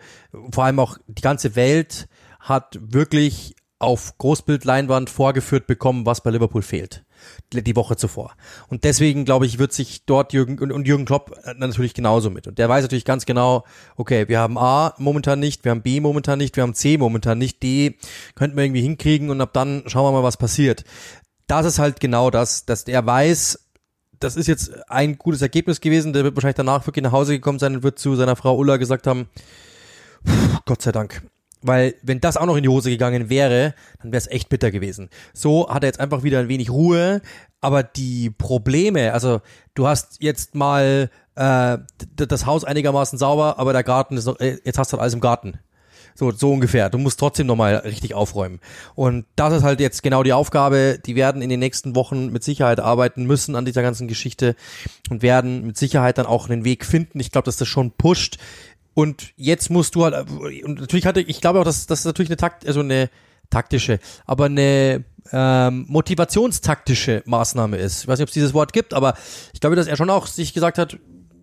vor allem auch die ganze Welt hat wirklich auf Großbildleinwand vorgeführt bekommen, was bei Liverpool fehlt. Die Woche zuvor. Und deswegen, glaube ich, wird sich dort Jürgen und, und Jürgen Klopp äh, natürlich genauso mit. Und der weiß natürlich ganz genau, okay, wir haben A momentan nicht, wir haben B momentan nicht, wir haben C momentan nicht, D könnten wir irgendwie hinkriegen und ab dann schauen wir mal, was passiert. Das ist halt genau das, dass der weiß, das ist jetzt ein gutes Ergebnis gewesen, der wird wahrscheinlich danach wirklich nach Hause gekommen sein und wird zu seiner Frau Ulla gesagt haben, Gott sei Dank, weil wenn das auch noch in die Hose gegangen wäre, dann wäre es echt bitter gewesen. So hat er jetzt einfach wieder ein wenig Ruhe, aber die Probleme, also du hast jetzt mal äh, das Haus einigermaßen sauber, aber der Garten ist noch, äh, jetzt hast du halt alles im Garten. So, so ungefähr. Du musst trotzdem nochmal richtig aufräumen. Und das ist halt jetzt genau die Aufgabe. Die werden in den nächsten Wochen mit Sicherheit arbeiten müssen an dieser ganzen Geschichte und werden mit Sicherheit dann auch einen Weg finden. Ich glaube, dass das schon pusht. Und jetzt musst du halt, und natürlich hatte, ich glaube auch, dass das natürlich eine Takt, also eine taktische, aber eine ähm, motivationstaktische Maßnahme ist. Ich weiß nicht, ob es dieses Wort gibt, aber ich glaube, dass er schon auch sich gesagt hat,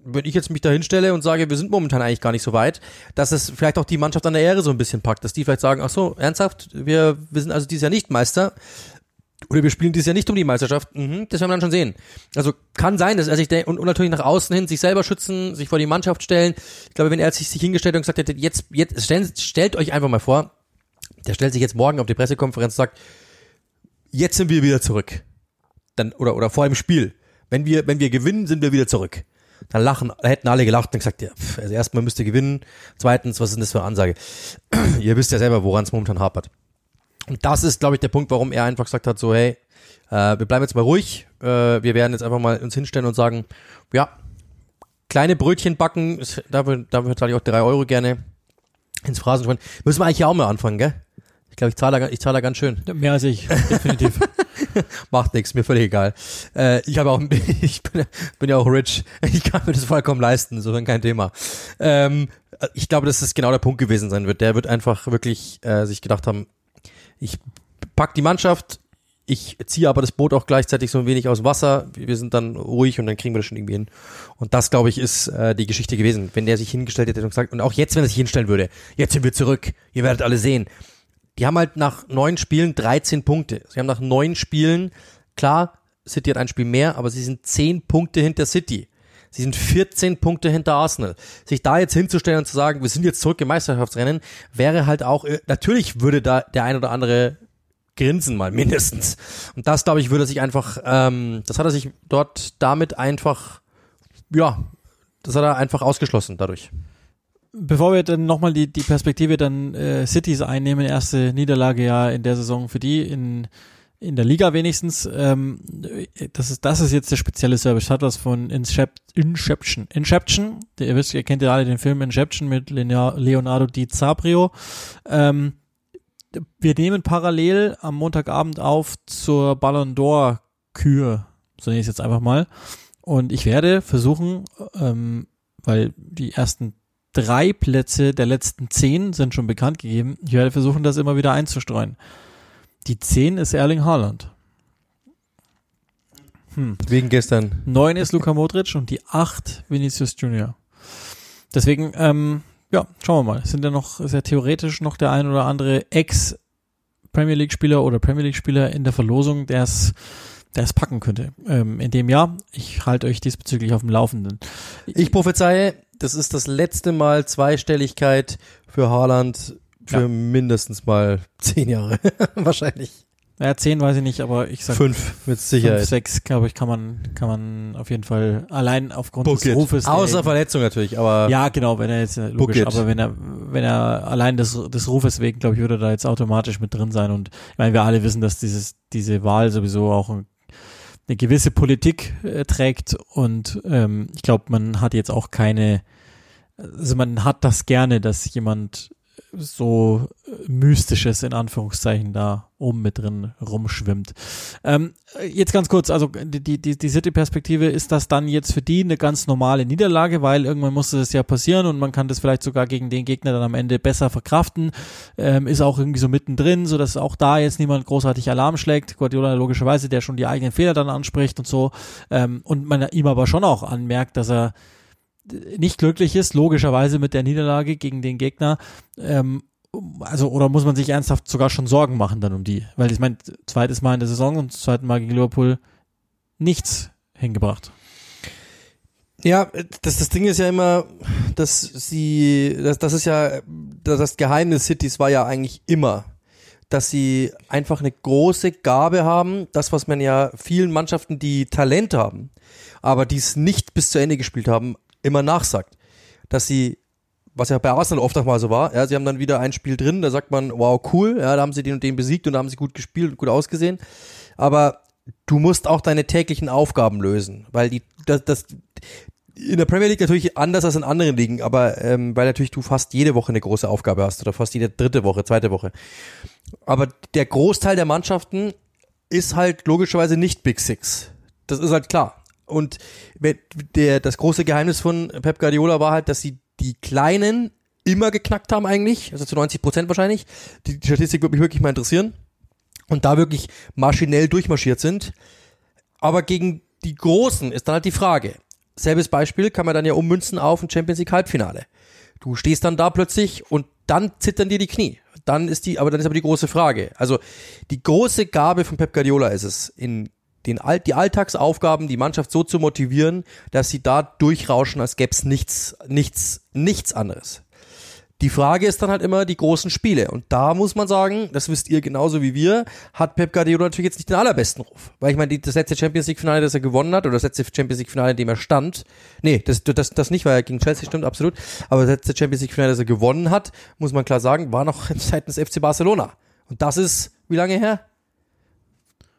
wenn ich jetzt mich da hinstelle und sage, wir sind momentan eigentlich gar nicht so weit, dass es vielleicht auch die Mannschaft an der Ehre so ein bisschen packt, dass die vielleicht sagen, ach so, ernsthaft, wir, wir sind also dieses Jahr nicht Meister, oder wir spielen dieses Jahr nicht um die Meisterschaft. Mhm, das werden wir dann schon sehen. Also kann sein, dass er sich und, und natürlich nach außen hin sich selber schützen, sich vor die Mannschaft stellen. Ich glaube, wenn er sich, sich hingestellt und gesagt hätte, jetzt, jetzt stellt, stellt euch einfach mal vor, der stellt sich jetzt morgen auf die Pressekonferenz und sagt, jetzt sind wir wieder zurück. Dann, oder, oder vor dem Spiel. Wenn wir, wenn wir gewinnen, sind wir wieder zurück. Dann lachen, hätten alle gelacht und gesagt, ja, pff, also erstmal müsst ihr gewinnen. Zweitens, was ist denn das für eine Ansage? *clears throat* ihr wisst ja selber, woran es momentan hapert. Und das ist, glaube ich, der Punkt, warum er einfach gesagt hat, so, hey, äh, wir bleiben jetzt mal ruhig, äh, wir werden jetzt einfach mal uns hinstellen und sagen, ja, kleine Brötchen backen, dafür, dafür zahle ich auch drei Euro gerne ins Phrasenschwein. Müssen wir eigentlich auch mal anfangen, gell? Ich glaube, ich zahle da, ich zahle da ganz schön. Mehr als ich, definitiv. *laughs* Macht nichts, mir völlig egal. Äh, ich habe auch, *laughs* ich bin, bin ja auch rich. Ich kann mir das vollkommen leisten, so kein Thema. Ähm, äh, ich glaube, dass das genau der Punkt gewesen sein wird. Der wird einfach wirklich äh, sich gedacht haben, ich pack die Mannschaft, ich ziehe aber das Boot auch gleichzeitig so ein wenig aus Wasser. Wir sind dann ruhig und dann kriegen wir das schon irgendwie hin. Und das, glaube ich, ist äh, die Geschichte gewesen. Wenn der sich hingestellt hätte und gesagt, und auch jetzt, wenn er sich hinstellen würde, jetzt sind wir zurück, ihr werdet alle sehen. Die haben halt nach neun Spielen 13 Punkte. Sie haben nach neun Spielen, klar, City hat ein Spiel mehr, aber sie sind zehn Punkte hinter City. Sie sind 14 Punkte hinter Arsenal. Sich da jetzt hinzustellen und zu sagen, wir sind jetzt zurück im Meisterschaftsrennen, wäre halt auch, äh, natürlich würde da der ein oder andere grinsen mal *laughs* mindestens. Und das, glaube ich, würde sich einfach, ähm, das hat er sich dort damit einfach, ja, das hat er einfach ausgeschlossen dadurch. Bevor wir dann nochmal die, die Perspektive dann äh, Cities einnehmen, erste Niederlage ja in der Saison für die in, in der Liga wenigstens. Ähm, das ist das ist jetzt der spezielle Service. Hat was von Incept, Inception. Inception, ihr wisst, ihr kennt ja alle den Film Inception mit Leonardo DiCaprio. Ähm, wir nehmen parallel am Montagabend auf zur Ballon d'Or Kür, so nenne ich es jetzt einfach mal. Und ich werde versuchen, ähm, weil die ersten drei Plätze der letzten zehn sind schon bekannt gegeben, ich werde versuchen, das immer wieder einzustreuen. Die zehn ist Erling Haaland. Hm. Wegen gestern. Neun ist Luka Modric und die acht Vinicius Junior. Deswegen, ähm, ja, schauen wir mal. Sind ja noch, ist ja theoretisch noch der ein oder andere Ex-Premier League-Spieler oder Premier League-Spieler in der Verlosung, der es der es packen könnte ähm, in dem Jahr. Ich halte euch diesbezüglich auf dem Laufenden. Ich prophezeie, das ist das letzte Mal Zweistelligkeit für Haaland für ja. mindestens mal *laughs* zehn Jahre. *laughs* Wahrscheinlich. Ja, zehn weiß ich nicht, aber ich sag fünf mit Sicherheit. Fünf, sechs, glaube ich, kann man, kann man auf jeden Fall allein aufgrund Book des it. Rufes. Außer Verletzung natürlich, aber. Ja, genau, wenn er jetzt, logisch, aber wenn er, wenn er allein des, des Rufes wegen, glaube ich, würde er da jetzt automatisch mit drin sein und ich meine, wir alle wissen, dass dieses, diese Wahl sowieso auch eine gewisse Politik äh, trägt und ähm, ich glaube, man hat jetzt auch keine, also man hat das gerne, dass jemand so äh, Mystisches in Anführungszeichen da oben mit drin rumschwimmt. Ähm, jetzt ganz kurz, also die, die, die City-Perspektive, ist das dann jetzt für die eine ganz normale Niederlage, weil irgendwann musste das ja passieren und man kann das vielleicht sogar gegen den Gegner dann am Ende besser verkraften, ähm, ist auch irgendwie so mittendrin, so dass auch da jetzt niemand großartig Alarm schlägt. Guardiola logischerweise, der schon die eigenen Fehler dann anspricht und so ähm, und man ihm aber schon auch anmerkt, dass er nicht glücklich ist, logischerweise mit der Niederlage gegen den Gegner. Ähm, also, oder muss man sich ernsthaft sogar schon Sorgen machen dann um die? Weil ich meine, zweites Mal in der Saison und zweiten Mal gegen Liverpool nichts hingebracht. Ja, das, das Ding ist ja immer, dass sie, das, das ist ja, das Geheimnis Cities war ja eigentlich immer, dass sie einfach eine große Gabe haben, das, was man ja vielen Mannschaften, die Talent haben, aber die es nicht bis zu Ende gespielt haben, immer nachsagt. Dass sie, was ja bei Arsenal oft auch mal so war, ja, sie haben dann wieder ein Spiel drin, da sagt man, wow, cool, ja, da haben sie den und den besiegt und da haben sie gut gespielt und gut ausgesehen. Aber du musst auch deine täglichen Aufgaben lösen, weil die, das, das, in der Premier League natürlich anders als in anderen Ligen, aber ähm, weil natürlich du fast jede Woche eine große Aufgabe hast oder fast jede dritte Woche, zweite Woche. Aber der Großteil der Mannschaften ist halt logischerweise nicht Big Six. Das ist halt klar. Und der, das große Geheimnis von Pep Guardiola war halt, dass sie die Kleinen immer geknackt haben eigentlich, also zu 90 Prozent wahrscheinlich. Die, die Statistik würde mich wirklich mal interessieren. Und da wirklich maschinell durchmarschiert sind. Aber gegen die Großen ist dann halt die Frage. Selbes Beispiel kann man dann ja ummünzen auf ein Champions League Halbfinale. Du stehst dann da plötzlich und dann zittern dir die Knie. Dann ist die, aber dann ist aber die große Frage. Also die große Gabe von Pep Guardiola ist es, in den All die Alltagsaufgaben, die Mannschaft so zu motivieren, dass sie da durchrauschen, als gäbe es nichts, nichts, nichts anderes. Die Frage ist dann halt immer die großen Spiele. Und da muss man sagen, das wisst ihr genauso wie wir, hat Pep Guardiola natürlich jetzt nicht den allerbesten Ruf. Weil ich meine, das letzte Champions League Finale, das er gewonnen hat, oder das letzte Champions League Finale, in dem er stand, nee, das, das, das nicht, weil er gegen Chelsea stimmt, absolut. Aber das letzte Champions League Finale, das er gewonnen hat, muss man klar sagen, war noch *laughs* seitens FC Barcelona. Und das ist, wie lange her?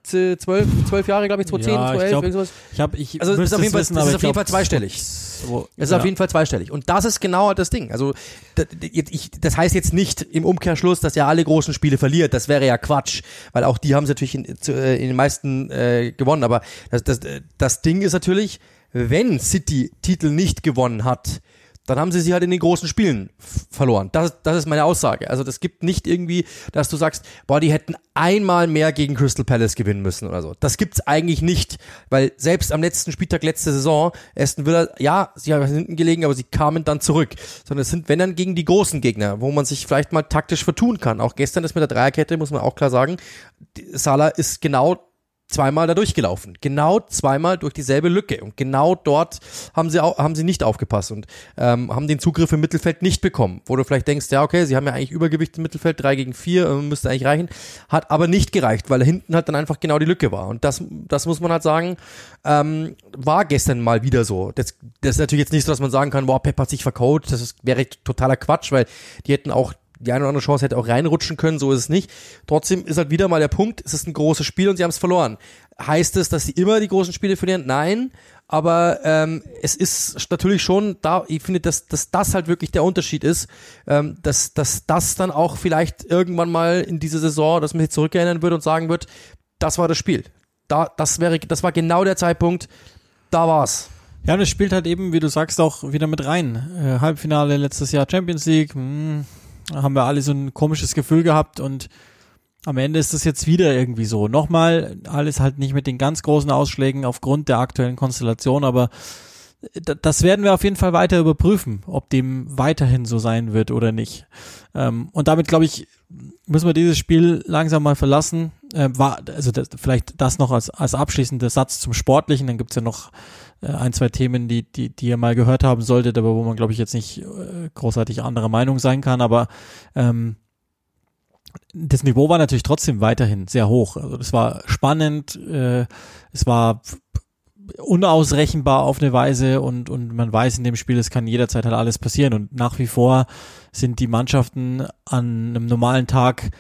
Zwölf, zwölf Jahre, glaube ich, 2010, ja, 12, ich glaub, irgendwas. Ich hab, ich also es ist auf jeden Fall, wissen, es ist auf jeden Fall zweistellig. So, es ist ja. auf jeden Fall zweistellig. Und das ist genau das Ding. Also das, ich, das heißt jetzt nicht im Umkehrschluss, dass er alle großen Spiele verliert. Das wäre ja Quatsch, weil auch die haben sie natürlich in, äh, in den meisten äh, gewonnen. Aber das, das, das Ding ist natürlich, wenn City Titel nicht gewonnen hat, dann haben sie sie halt in den großen Spielen verloren. Das, das ist meine Aussage. Also das gibt nicht irgendwie, dass du sagst, boah, die hätten einmal mehr gegen Crystal Palace gewinnen müssen oder so. Das gibt's eigentlich nicht, weil selbst am letzten Spieltag letzte Saison, Aston Villa, ja, sie haben hinten gelegen, aber sie kamen dann zurück. Sondern es sind, wenn dann gegen die großen Gegner, wo man sich vielleicht mal taktisch vertun kann. Auch gestern ist mit der Dreierkette, muss man auch klar sagen, Salah ist genau zweimal da durchgelaufen. Genau zweimal durch dieselbe Lücke. Und genau dort haben sie, auch, haben sie nicht aufgepasst und ähm, haben den Zugriff im Mittelfeld nicht bekommen. Wo du vielleicht denkst, ja, okay, sie haben ja eigentlich Übergewicht im Mittelfeld, drei gegen vier, äh, müsste eigentlich reichen. Hat aber nicht gereicht, weil hinten halt dann einfach genau die Lücke war. Und das, das muss man halt sagen, ähm, war gestern mal wieder so. Das, das ist natürlich jetzt nicht so, dass man sagen kann, boah, Pep hat sich vercoacht. Das ist, wäre totaler Quatsch, weil die hätten auch die eine oder andere Chance hätte auch reinrutschen können, so ist es nicht. Trotzdem ist halt wieder mal der Punkt, es ist ein großes Spiel und sie haben es verloren. Heißt es, dass sie immer die großen Spiele verlieren? Nein, aber ähm, es ist natürlich schon da, ich finde, dass, dass das halt wirklich der Unterschied ist, ähm, dass, dass das dann auch vielleicht irgendwann mal in dieser Saison, dass man sich zurückerinnern wird und sagen wird, das war das Spiel. Da, das wäre, das war genau der Zeitpunkt, da war's. Ja, und es spielt halt eben, wie du sagst, auch wieder mit rein. Äh, Halbfinale letztes Jahr Champions League, mh, hm, haben wir alle so ein komisches Gefühl gehabt und am Ende ist das jetzt wieder irgendwie so. Nochmal, alles halt nicht mit den ganz großen Ausschlägen aufgrund der aktuellen Konstellation, aber das werden wir auf jeden Fall weiter überprüfen, ob dem weiterhin so sein wird oder nicht. Ähm, und damit, glaube ich, müssen wir dieses Spiel langsam mal verlassen. Äh, war, also das, vielleicht das noch als, als abschließender Satz zum Sportlichen. Dann gibt's ja noch äh, ein, zwei Themen, die, die, die ihr mal gehört haben solltet, aber wo man, glaube ich, jetzt nicht äh, großartig anderer Meinung sein kann. Aber ähm, das Niveau war natürlich trotzdem weiterhin sehr hoch. Also das war spannend, äh, es war unausrechenbar auf eine Weise und, und man weiß in dem Spiel, es kann jederzeit halt alles passieren und nach wie vor sind die Mannschaften an einem normalen Tag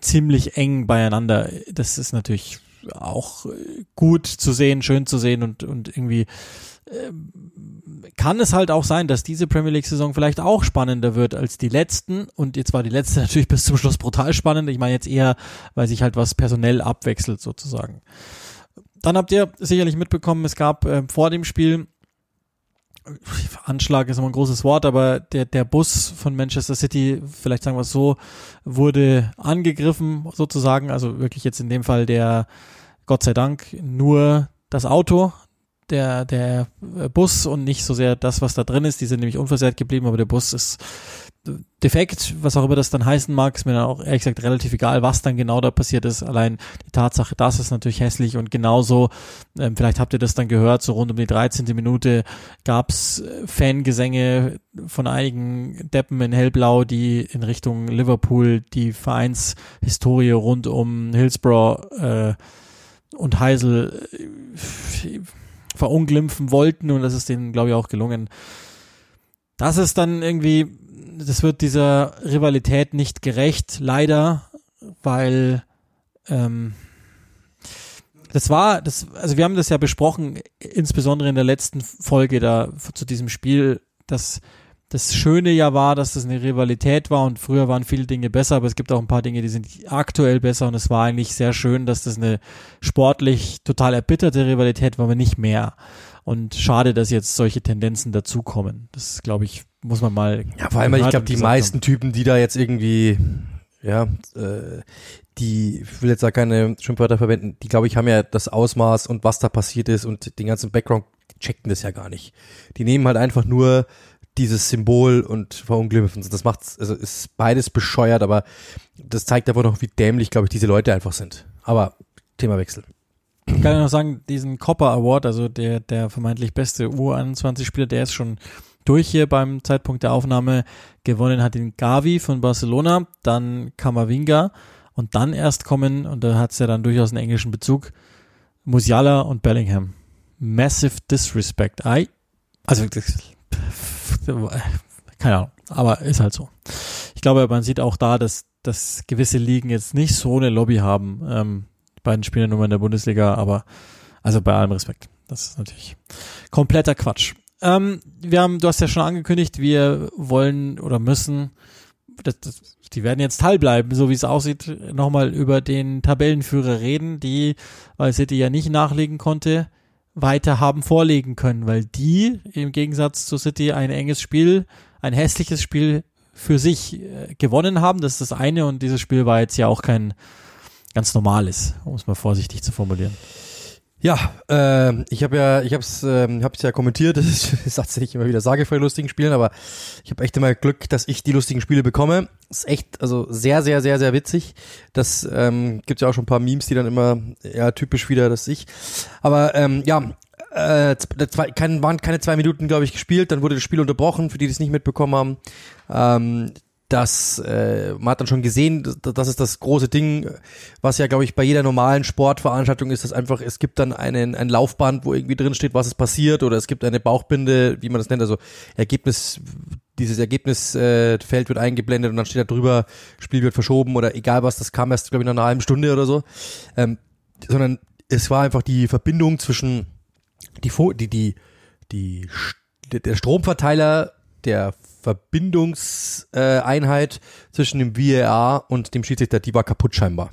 ziemlich eng beieinander. Das ist natürlich auch gut zu sehen, schön zu sehen und, und irgendwie ähm, kann es halt auch sein, dass diese Premier League Saison vielleicht auch spannender wird als die letzten und jetzt war die letzte *laughs* natürlich bis zum Schluss brutal spannend. Ich meine jetzt eher, weil sich halt was personell abwechselt sozusagen. Dann habt ihr sicherlich mitbekommen, es gab äh, vor dem Spiel Anschlag ist immer ein großes Wort, aber der, der Bus von Manchester City, vielleicht sagen wir es so, wurde angegriffen sozusagen. Also wirklich jetzt in dem Fall der, Gott sei Dank, nur das Auto der, der Bus und nicht so sehr das, was da drin ist. Die sind nämlich unversehrt geblieben, aber der Bus ist defekt, was auch immer das dann heißen mag, ist mir dann auch ehrlich gesagt relativ egal, was dann genau da passiert ist. Allein die Tatsache, das ist natürlich hässlich und genauso, ähm, vielleicht habt ihr das dann gehört, so rund um die 13. Minute gab's äh, Fangesänge von einigen Deppen in Hellblau, die in Richtung Liverpool die Vereinshistorie rund um Hillsborough äh, und Heisel äh, verunglimpfen wollten und das ist denen, glaube ich, auch gelungen. Das ist dann irgendwie, das wird dieser Rivalität nicht gerecht, leider, weil ähm, das war, das, also wir haben das ja besprochen, insbesondere in der letzten Folge da zu diesem Spiel, dass das Schöne ja war, dass das eine Rivalität war und früher waren viele Dinge besser, aber es gibt auch ein paar Dinge, die sind aktuell besser und es war eigentlich sehr schön, dass das eine sportlich total erbitterte Rivalität war, aber nicht mehr. Und schade, dass jetzt solche Tendenzen dazukommen. Das glaube ich, muss man mal. Ja, vor allem, ich glaube, die meisten haben. Typen, die da jetzt irgendwie, ja, äh, die, ich will jetzt da keine Schimpfwörter verwenden, die glaube ich haben ja das Ausmaß und was da passiert ist und den ganzen Background checkten das ja gar nicht. Die nehmen halt einfach nur dieses Symbol und verunglimpfen. Das macht, also ist beides bescheuert, aber das zeigt einfach noch, wie dämlich, glaube ich, diese Leute einfach sind. Aber Themawechsel. Ich kann ja noch sagen, diesen Copper Award, also der, der vermeintlich beste U21-Spieler, der ist schon durch hier beim Zeitpunkt der Aufnahme. Gewonnen hat ihn Gavi von Barcelona, dann Kamavinga und dann erst kommen, und da hat es ja dann durchaus einen englischen Bezug, Musiala und Bellingham. Massive Disrespect. I, also keine Ahnung, aber ist halt so. Ich glaube, man sieht auch da, dass, dass gewisse Ligen jetzt nicht so eine Lobby haben, ähm, beiden Spielernummer in der Bundesliga, aber also bei allem Respekt. Das ist natürlich kompletter Quatsch. Ähm, wir haben, du hast ja schon angekündigt, wir wollen oder müssen, das, das, die werden jetzt teilbleiben, so wie es aussieht, nochmal über den Tabellenführer reden, die, weil City ja nicht nachlegen konnte, weiter haben vorlegen können, weil die im Gegensatz zu City ein enges Spiel, ein hässliches Spiel für sich äh, gewonnen haben. Das ist das eine und dieses Spiel war jetzt ja auch kein ganz normales, um es mal vorsichtig zu formulieren. Ja, äh, ich habe ja, ich habe es, äh, hab's ja kommentiert. *laughs* Das ist, das ist tatsächlich immer wieder sage vor lustigen Spielen, aber ich habe echt immer Glück, dass ich die lustigen Spiele bekomme. Das ist echt, also sehr, sehr, sehr, sehr witzig. Das ähm, gibt ja auch schon ein paar Memes, die dann immer ja typisch wieder, dass ich. Aber ähm, ja, äh, zwei, kein, waren keine zwei Minuten, glaube ich, gespielt. Dann wurde das Spiel unterbrochen, für die, die es nicht mitbekommen haben. Ähm, das, äh, man hat dann schon gesehen, das, ist das große Ding, was ja, glaube ich, bei jeder normalen Sportveranstaltung ist, dass einfach, es gibt dann einen, ein Laufband, wo irgendwie drin steht, was ist passiert, oder es gibt eine Bauchbinde, wie man das nennt, also Ergebnis, dieses Ergebnisfeld äh, wird eingeblendet und dann steht da drüber, Spiel wird verschoben oder egal was, das kam erst, glaube ich, nach einer halben Stunde oder so. Ähm, sondern es war einfach die Verbindung zwischen die, die, die, die, der Stromverteiler der Verbindungseinheit zwischen dem VAR und dem Schiedsrichter, die war kaputt scheinbar.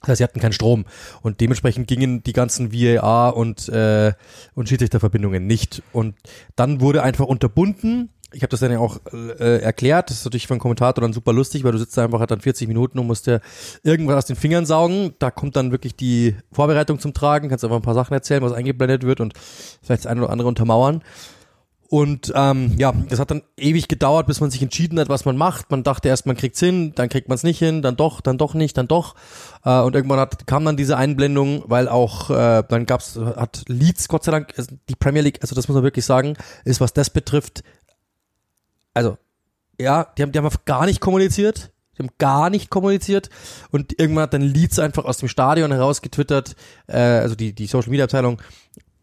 Das heißt, sie hatten keinen Strom und dementsprechend gingen die ganzen VAR und, äh, und Schiedsrichterverbindungen nicht. Und dann wurde einfach unterbunden. Ich habe das dann ja auch äh, erklärt. Das ist natürlich für einen Kommentator dann super lustig, weil du sitzt da einfach hat dann 40 Minuten und musst dir irgendwas aus den Fingern saugen. Da kommt dann wirklich die Vorbereitung zum Tragen. Kannst einfach ein paar Sachen erzählen, was eingeblendet wird und vielleicht das eine oder andere untermauern. Und ähm, ja, das hat dann ewig gedauert, bis man sich entschieden hat, was man macht. Man dachte erst, man kriegt's hin, dann kriegt man es nicht hin, dann doch, dann doch nicht, dann doch. Äh, und irgendwann hat, kam dann diese Einblendung, weil auch äh, dann gab's hat Leeds Gott sei Dank die Premier League, also das muss man wirklich sagen, ist was das betrifft. Also ja, die haben die haben gar nicht kommuniziert. Die haben gar nicht kommuniziert und irgendwann hat dann Leeds einfach aus dem Stadion heraus getwittert, äh, also die, die Social Media Abteilung,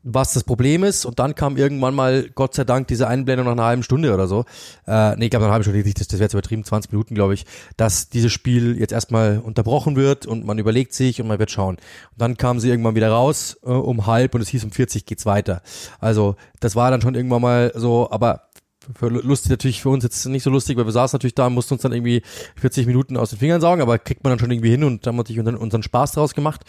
was das Problem ist. Und dann kam irgendwann mal, Gott sei Dank, diese Einblendung nach einer halben Stunde oder so. Äh, nee, ich glaube, nach einer halben Stunde, das, das wäre jetzt übertrieben, 20 Minuten, glaube ich, dass dieses Spiel jetzt erstmal unterbrochen wird und man überlegt sich und man wird schauen. Und dann kamen sie irgendwann wieder raus äh, um halb und es hieß um 40 geht's weiter. Also das war dann schon irgendwann mal so, aber für lustig natürlich für uns jetzt nicht so lustig, weil wir saßen natürlich da und mussten uns dann irgendwie 40 Minuten aus den Fingern saugen, aber kriegt man dann schon irgendwie hin und haben natürlich unseren, unseren Spaß draus gemacht.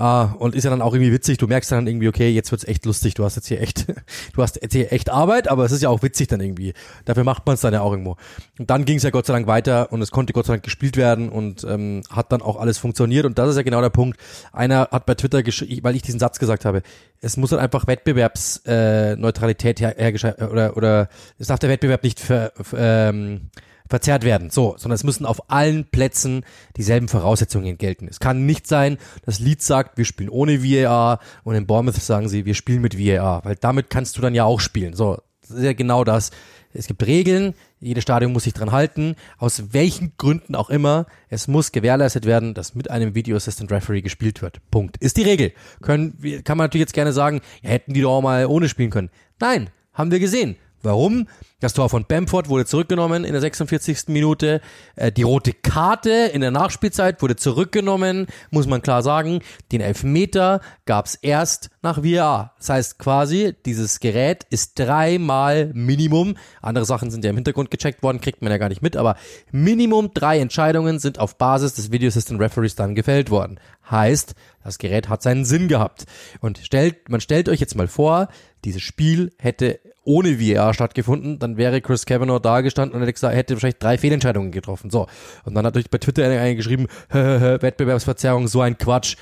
Uh, und ist ja dann auch irgendwie witzig. Du merkst dann irgendwie, okay, jetzt wird's echt lustig. Du hast jetzt hier echt, *laughs* du hast jetzt hier echt Arbeit, aber es ist ja auch witzig dann irgendwie. Dafür macht man es dann ja auch irgendwo. Und dann ging es ja Gott sei Dank weiter und es konnte Gott sei Dank gespielt werden und ähm, hat dann auch alles funktioniert. Und das ist ja genau der Punkt. Einer hat bei Twitter geschrieben, weil ich diesen Satz gesagt habe, es muss dann einfach Wettbewerbsneutralität äh, her, oder oder es darf der Wettbewerb nicht ver, ähm, verzerrt werden. So, sondern es müssen auf allen Plätzen dieselben Voraussetzungen gelten. Es kann nicht sein, dass Leeds sagt, wir spielen ohne VAR und in Bournemouth sagen sie, wir spielen mit VAR, weil damit kannst du dann ja auch spielen. So, das ist ja genau das. Es gibt Regeln, jedes Stadion muss sich dran halten, aus welchen Gründen auch immer. Es muss gewährleistet werden, dass mit einem Video Assistant Referee gespielt wird. Punkt. Ist die Regel. Können, kann man natürlich jetzt gerne sagen, ja, hätten die doch auch mal ohne spielen können. Nein, haben wir gesehen. Warum? Das Tor von Bamford wurde zurückgenommen in der 46. Minute. Äh, die rote Karte in der Nachspielzeit wurde zurückgenommen, muss man klar sagen. Den Elfmeter gab es erst nach VAR. Das heißt quasi, dieses Gerät ist dreimal Minimum. Andere Sachen sind ja im Hintergrund gecheckt worden, kriegt man ja gar nicht mit, aber Minimum drei Entscheidungen sind auf Basis des Video Assistant Referees dann gefällt worden. Heißt, das Gerät hat seinen Sinn gehabt. Und stellt, man stellt euch jetzt mal vor, dieses Spiel hätte ohne VAR stattgefunden, dann wäre Chris Kavanaugh da gestanden und hätte, gesagt, hätte wahrscheinlich drei Fehlentscheidungen getroffen. So. Und dann hat natürlich bei Twitter einer geschrieben, *laughs* Wettbewerbsverzerrung, so ein Quatsch.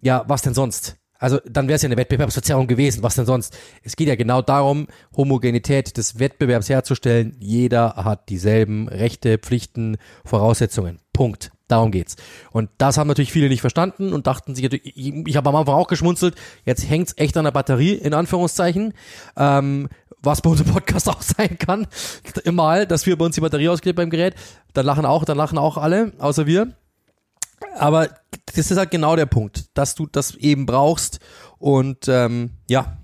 Ja, was denn sonst? Also dann wäre es ja eine Wettbewerbsverzerrung gewesen. Was denn sonst? Es geht ja genau darum, Homogenität des Wettbewerbs herzustellen. Jeder hat dieselben Rechte, Pflichten, Voraussetzungen. Punkt. Darum geht's. Und das haben natürlich viele nicht verstanden und dachten sich, ich, ich habe am Anfang auch geschmunzelt, jetzt hängt's echt an der Batterie, in Anführungszeichen. Ähm, was bei unserem Podcast *laughs* auch sein kann. Mal, dass wir bei uns die Batterie ausgeht beim Gerät. Dann lachen auch, dann lachen auch alle, außer wir. Aber das ist halt genau der Punkt, dass du das eben brauchst. Und ähm, ja,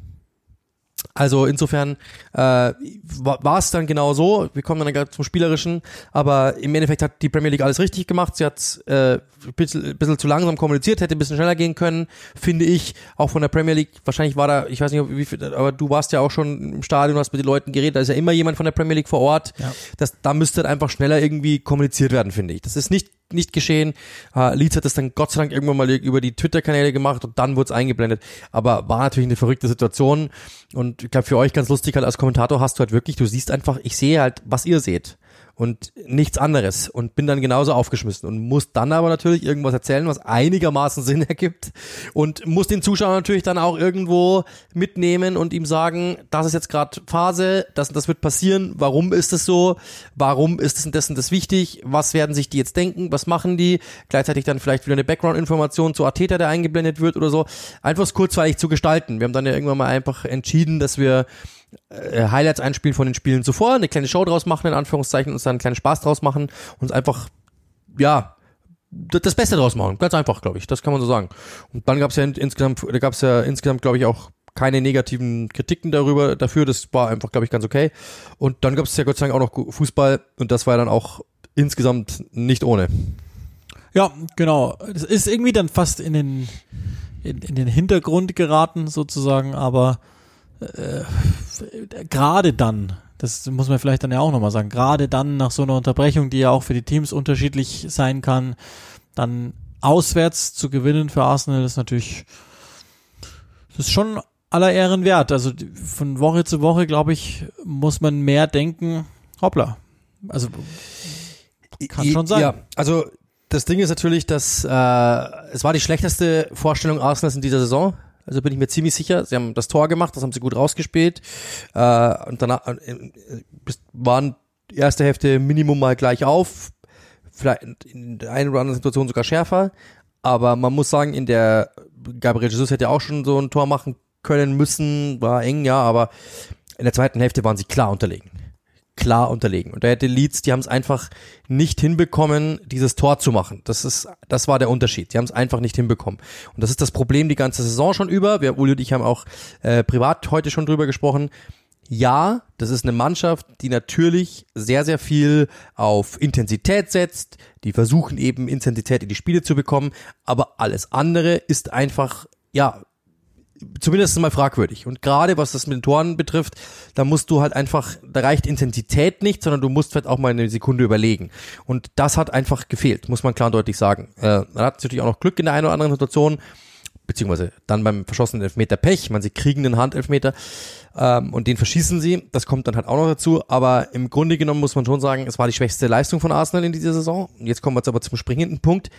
also insofern äh, war es dann genau so. Wir kommen dann gerade zum Spielerischen, aber im Endeffekt hat die Premier League alles richtig gemacht. Sie hat äh, ein bisschen, bisschen zu langsam kommuniziert, hätte ein bisschen schneller gehen können, finde ich. Auch von der Premier League. Wahrscheinlich war da, ich weiß nicht, wie viel, aber du warst ja auch schon im Stadion, hast mit den Leuten geredet. Da ist ja immer jemand von der Premier League vor Ort. Ja. Das, da müsste einfach schneller irgendwie kommuniziert werden, finde ich. Das ist nicht nicht geschehen. Äh, Leeds hat das dann Gott sei Dank irgendwann mal über die Twitter-Kanäle gemacht und dann wurde es eingeblendet. Aber war natürlich eine verrückte Situation. Und ich glaube, für euch ganz lustig halt als Kommentator hast du halt wirklich, du siehst einfach, ich sehe halt, was ihr seht und nichts anderes und bin dann genauso aufgeschmissen und muss dann aber natürlich irgendwas erzählen, was einigermaßen *laughs* Sinn ergibt und muss den Zuschauer natürlich dann auch irgendwo mitnehmen und ihm sagen, das ist jetzt gerade Phase, das und das wird passieren, warum ist es so, warum ist es und das und das wichtig, was werden sich die jetzt denken, was machen die, gleichzeitig dann vielleicht wieder eine Background-Information zu Arteta, der eingeblendet wird oder so, einfach kurzweilig zu gestalten. Wir haben dann ja irgendwann mal einfach entschieden, dass wir äh, Highlights einspielen von den Spielen zuvor, eine kleine Show draus machen, in Anführungszeichen, uns dann einen kleinen Spaß draus machen und uns einfach, ja, das Beste draus machen. Ganz einfach, glaube ich. Das kann man so sagen. Und dann gab es ja in, insgesamt, da gab es ja insgesamt, glaube ich, auch keine negativen Kritiken darüber dafür. Das war einfach, glaube ich, ganz okay. Und dann gab es ja Gott sei Dank auch noch Fußball und das war dann auch insgesamt nicht ohne. Ja, genau. Das ist irgendwie dann fast in den in, in den Hintergrund geraten sozusagen, aber äh, gerade dann, das muss man vielleicht dann ja auch nochmal sagen, gerade dann nach so einer Unterbrechung, die ja auch für die Teams unterschiedlich sein kann, dann auswärts zu gewinnen für Arsenal ist natürlich, das ist schon aller Ehren wert. Also von Woche zu Woche, glaube ich, muss man mehr denken, hoppla. Also kann schon sein. Ja, also das Ding ist natürlich, dass äh, es war die schlechteste Vorstellung Arsenals in dieser Saison. Also bin ich mir ziemlich sicher. Sie haben das Tor gemacht, das haben sie gut rausgespielt. Äh, und danach äh, äh waren die erste Hälfte Minimum mal gleich auf. Vielleicht in der einen oder anderen Situation sogar schärfer. Aber man muss sagen, in der Gabriel Jesus hätte auch schon so ein Tor machen können müssen. War eng, ja, aber in der zweiten Hälfte waren sie klar unterlegen klar unterlegen. Und da hätte Leeds, die haben es einfach nicht hinbekommen, dieses Tor zu machen. Das ist, das war der Unterschied. Die haben es einfach nicht hinbekommen. Und das ist das Problem die ganze Saison schon über. Wir, Uli und ich haben auch äh, privat heute schon drüber gesprochen. Ja, das ist eine Mannschaft, die natürlich sehr, sehr viel auf Intensität setzt. Die versuchen eben Intensität in die Spiele zu bekommen. Aber alles andere ist einfach, ja, zumindest mal fragwürdig. Und gerade was das mit den Toren betrifft, da musst du halt einfach, da reicht Intensität nicht, sondern du musst halt auch mal eine Sekunde überlegen. Und das hat einfach gefehlt, muss man klar und deutlich sagen. Äh, man hat natürlich auch noch Glück in der einen oder anderen Situation, beziehungsweise dann beim verschossenen Elfmeter Pech, man sie kriegen den Handelfmeter ähm, und den verschießen sie, das kommt dann halt auch noch dazu, aber im Grunde genommen muss man schon sagen, es war die schwächste Leistung von Arsenal in dieser Saison. Jetzt kommen wir jetzt aber zum springenden Punkt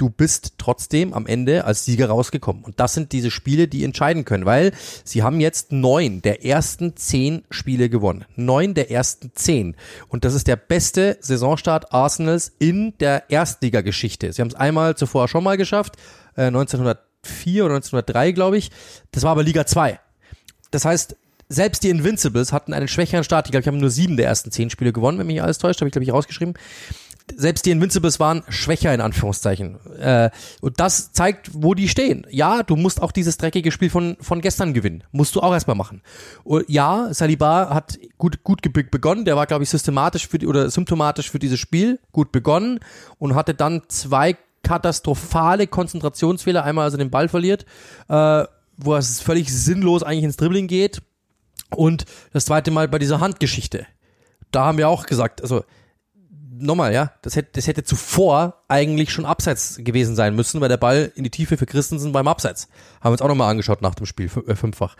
du bist trotzdem am Ende als Sieger rausgekommen. Und das sind diese Spiele, die entscheiden können, weil sie haben jetzt neun der ersten zehn Spiele gewonnen. Neun der ersten zehn. Und das ist der beste Saisonstart Arsenals in der Erstligageschichte. Sie haben es einmal zuvor schon mal geschafft, äh, 1904 oder 1903, glaube ich. Das war aber Liga 2. Das heißt, selbst die Invincibles hatten einen schwächeren Start. Ich glaube, ich habe nur sieben der ersten zehn Spiele gewonnen, wenn mich alles täuscht, habe ich, glaube ich, rausgeschrieben selbst die Invincibles waren schwächer in Anführungszeichen. Äh, und das zeigt, wo die stehen. Ja, du musst auch dieses dreckige Spiel von, von gestern gewinnen. Musst du auch erstmal machen. Und ja, Saliba hat gut, gut begonnen. Der war, glaube ich, systematisch für die, oder symptomatisch für dieses Spiel. Gut begonnen und hatte dann zwei katastrophale Konzentrationsfehler. Einmal, als er den Ball verliert, äh, wo es völlig sinnlos eigentlich ins Dribbling geht. Und das zweite Mal bei dieser Handgeschichte. Da haben wir auch gesagt, also nochmal, ja, das hätte, das hätte zuvor eigentlich schon abseits gewesen sein müssen, weil der Ball in die Tiefe für Christensen beim Abseits. Haben wir uns auch nochmal angeschaut nach dem Spiel, äh, fünffach.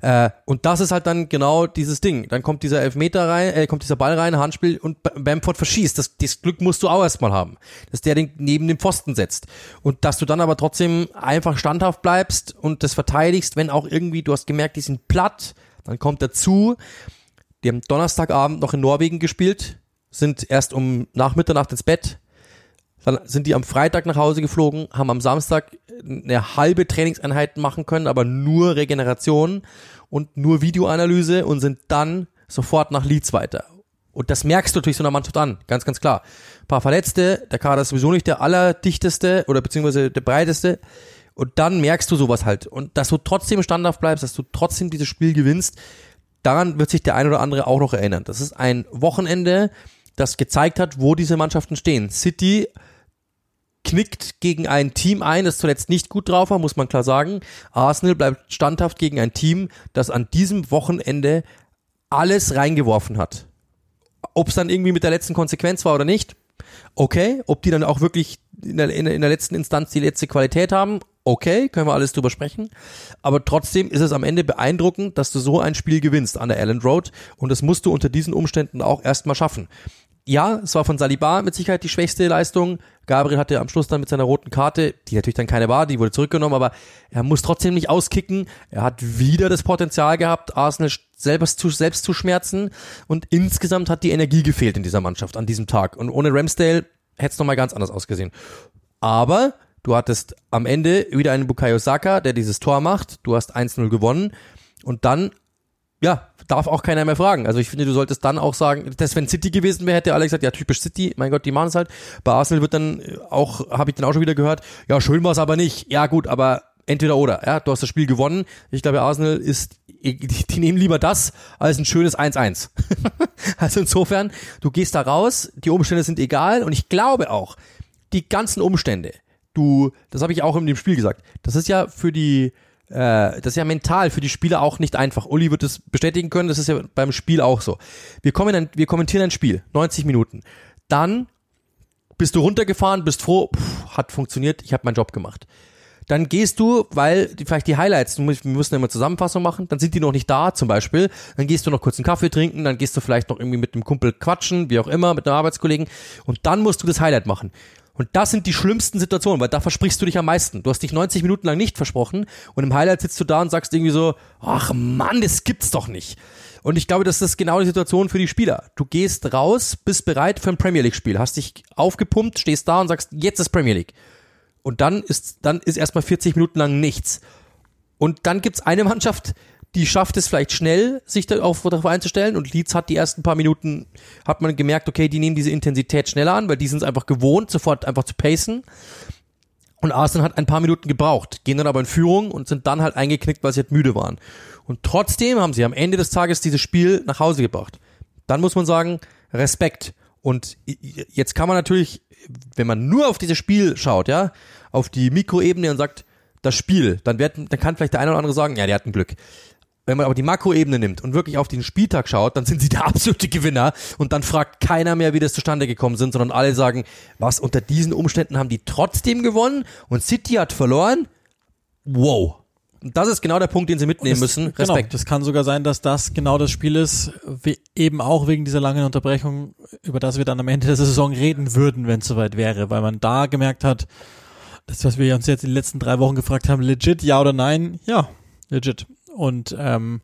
Äh, und das ist halt dann genau dieses Ding. Dann kommt dieser Elfmeter rein, äh, kommt dieser Ball rein, Handspiel und Bamford verschießt. Das, das Glück musst du auch erstmal haben, dass der den neben dem Pfosten setzt. Und dass du dann aber trotzdem einfach standhaft bleibst und das verteidigst, wenn auch irgendwie, du hast gemerkt, die sind platt, dann kommt dazu, die haben Donnerstagabend noch in Norwegen gespielt, sind erst um nach Mitternacht ins Bett. Dann sind die am Freitag nach Hause geflogen, haben am Samstag eine halbe Trainingseinheit machen können, aber nur Regeneration und nur Videoanalyse und sind dann sofort nach Leeds weiter. Und das merkst du natürlich so einer Mannschaft an, ganz, ganz klar. Ein paar Verletzte, der Kader ist sowieso nicht der allerdichteste oder beziehungsweise der breiteste. Und dann merkst du sowas halt. Und dass du trotzdem standhaft bleibst, dass du trotzdem dieses Spiel gewinnst, daran wird sich der ein oder andere auch noch erinnern. Das ist ein Wochenende, das gezeigt hat, wo diese Mannschaften stehen. City knickt gegen ein Team ein, das zuletzt nicht gut drauf war, muss man klar sagen. Arsenal bleibt standhaft gegen ein Team, das an diesem Wochenende alles reingeworfen hat. Ob es dann irgendwie mit der letzten Konsequenz war oder nicht, Okay, ob die dann auch wirklich in der, in der letzten Instanz die letzte Qualität haben, okay, können wir alles drüber sprechen. Aber trotzdem ist es am Ende beeindruckend, dass du so ein Spiel gewinnst an der Allen Road und das musst du unter diesen Umständen auch erstmal schaffen. Ja, es war von Saliba mit Sicherheit die schwächste Leistung. Gabriel hatte am Schluss dann mit seiner roten Karte, die natürlich dann keine war, die wurde zurückgenommen, aber er muss trotzdem nicht auskicken. Er hat wieder das Potenzial gehabt, Arsenal selbst zu, selbst zu schmerzen und insgesamt hat die Energie gefehlt in dieser Mannschaft an diesem Tag. Und ohne Ramsdale hätte es nochmal ganz anders ausgesehen. Aber du hattest am Ende wieder einen Bukayo Saka, der dieses Tor macht. Du hast 1-0 gewonnen. Und dann, ja, darf auch keiner mehr fragen. Also ich finde, du solltest dann auch sagen, dass wenn City gewesen wäre, hätte alle gesagt, ja, typisch City, mein Gott, die machen es halt. Bei Arsenal wird dann auch, habe ich dann auch schon wieder gehört, ja, schön war es aber nicht. Ja, gut, aber entweder oder. Ja, du hast das Spiel gewonnen. Ich glaube, Arsenal ist, *laughs* die, nehmen lieber das als ein schönes 1-1. *laughs* also insofern, du gehst da raus, die Umstände sind egal und ich glaube auch, die ganzen Umstände, du, das habe ich auch in dem Spiel gesagt, das ist ja für die, äh, das ist ja mental für die Spieler auch nicht einfach. Uli wird es bestätigen können, das ist ja beim Spiel auch so. Wir, kommen ein, wir kommentieren ein Spiel, 90 Minuten. Dann bist du runtergefahren, bist froh, pff, hat funktioniert, ich habe meinen Job gemacht. Dann gehst du, weil die, vielleicht die Highlights, wir müssen immer Zusammenfassung machen, dann sind die noch nicht da zum Beispiel. Dann gehst du noch kurz einen Kaffee trinken, dann gehst du vielleicht noch irgendwie mit einem Kumpel quatschen, wie auch immer, mit einem Arbeitskollegen. Und dann musst du das Highlight machen. Und das sind die schlimmsten Situationen, weil da versprichst du dich am meisten. Du hast dich 90 Minuten lang nicht versprochen und im Highlight sitzt du da und sagst irgendwie so, ach Mann, das gibt's doch nicht. Und ich glaube, das ist genau die Situation für die Spieler. Du gehst raus, bist bereit für ein Premier League Spiel, hast dich aufgepumpt, stehst da und sagst, jetzt ist Premier League. Und dann ist, dann ist erstmal 40 Minuten lang nichts. Und dann gibt's eine Mannschaft, die schafft es vielleicht schnell, sich darauf, einzustellen. Und Leeds hat die ersten paar Minuten, hat man gemerkt, okay, die nehmen diese Intensität schneller an, weil die sind es einfach gewohnt, sofort einfach zu pacen. Und Arsenal hat ein paar Minuten gebraucht, gehen dann aber in Führung und sind dann halt eingeknickt, weil sie halt müde waren. Und trotzdem haben sie am Ende des Tages dieses Spiel nach Hause gebracht. Dann muss man sagen, Respekt. Und jetzt kann man natürlich, wenn man nur auf dieses Spiel schaut, ja, auf die Mikroebene und sagt, das Spiel, dann, wird, dann kann vielleicht der eine oder andere sagen, ja, der hat ein Glück. Wenn man aber die Makroebene nimmt und wirklich auf den Spieltag schaut, dann sind sie *laughs* der absolute Gewinner und dann fragt keiner mehr, wie das zustande gekommen sind, sondern alle sagen, was unter diesen Umständen haben die trotzdem gewonnen und City hat verloren? Wow. Und das ist genau der Punkt, den sie mitnehmen das, müssen. Respekt. Genau, das kann sogar sein, dass das genau das Spiel ist, eben auch wegen dieser langen Unterbrechung, über das wir dann am Ende der Saison reden würden, wenn es soweit wäre, weil man da gemerkt hat, das, was wir uns jetzt in den letzten drei Wochen gefragt haben, legit, ja oder nein? Ja, legit. Und ähm,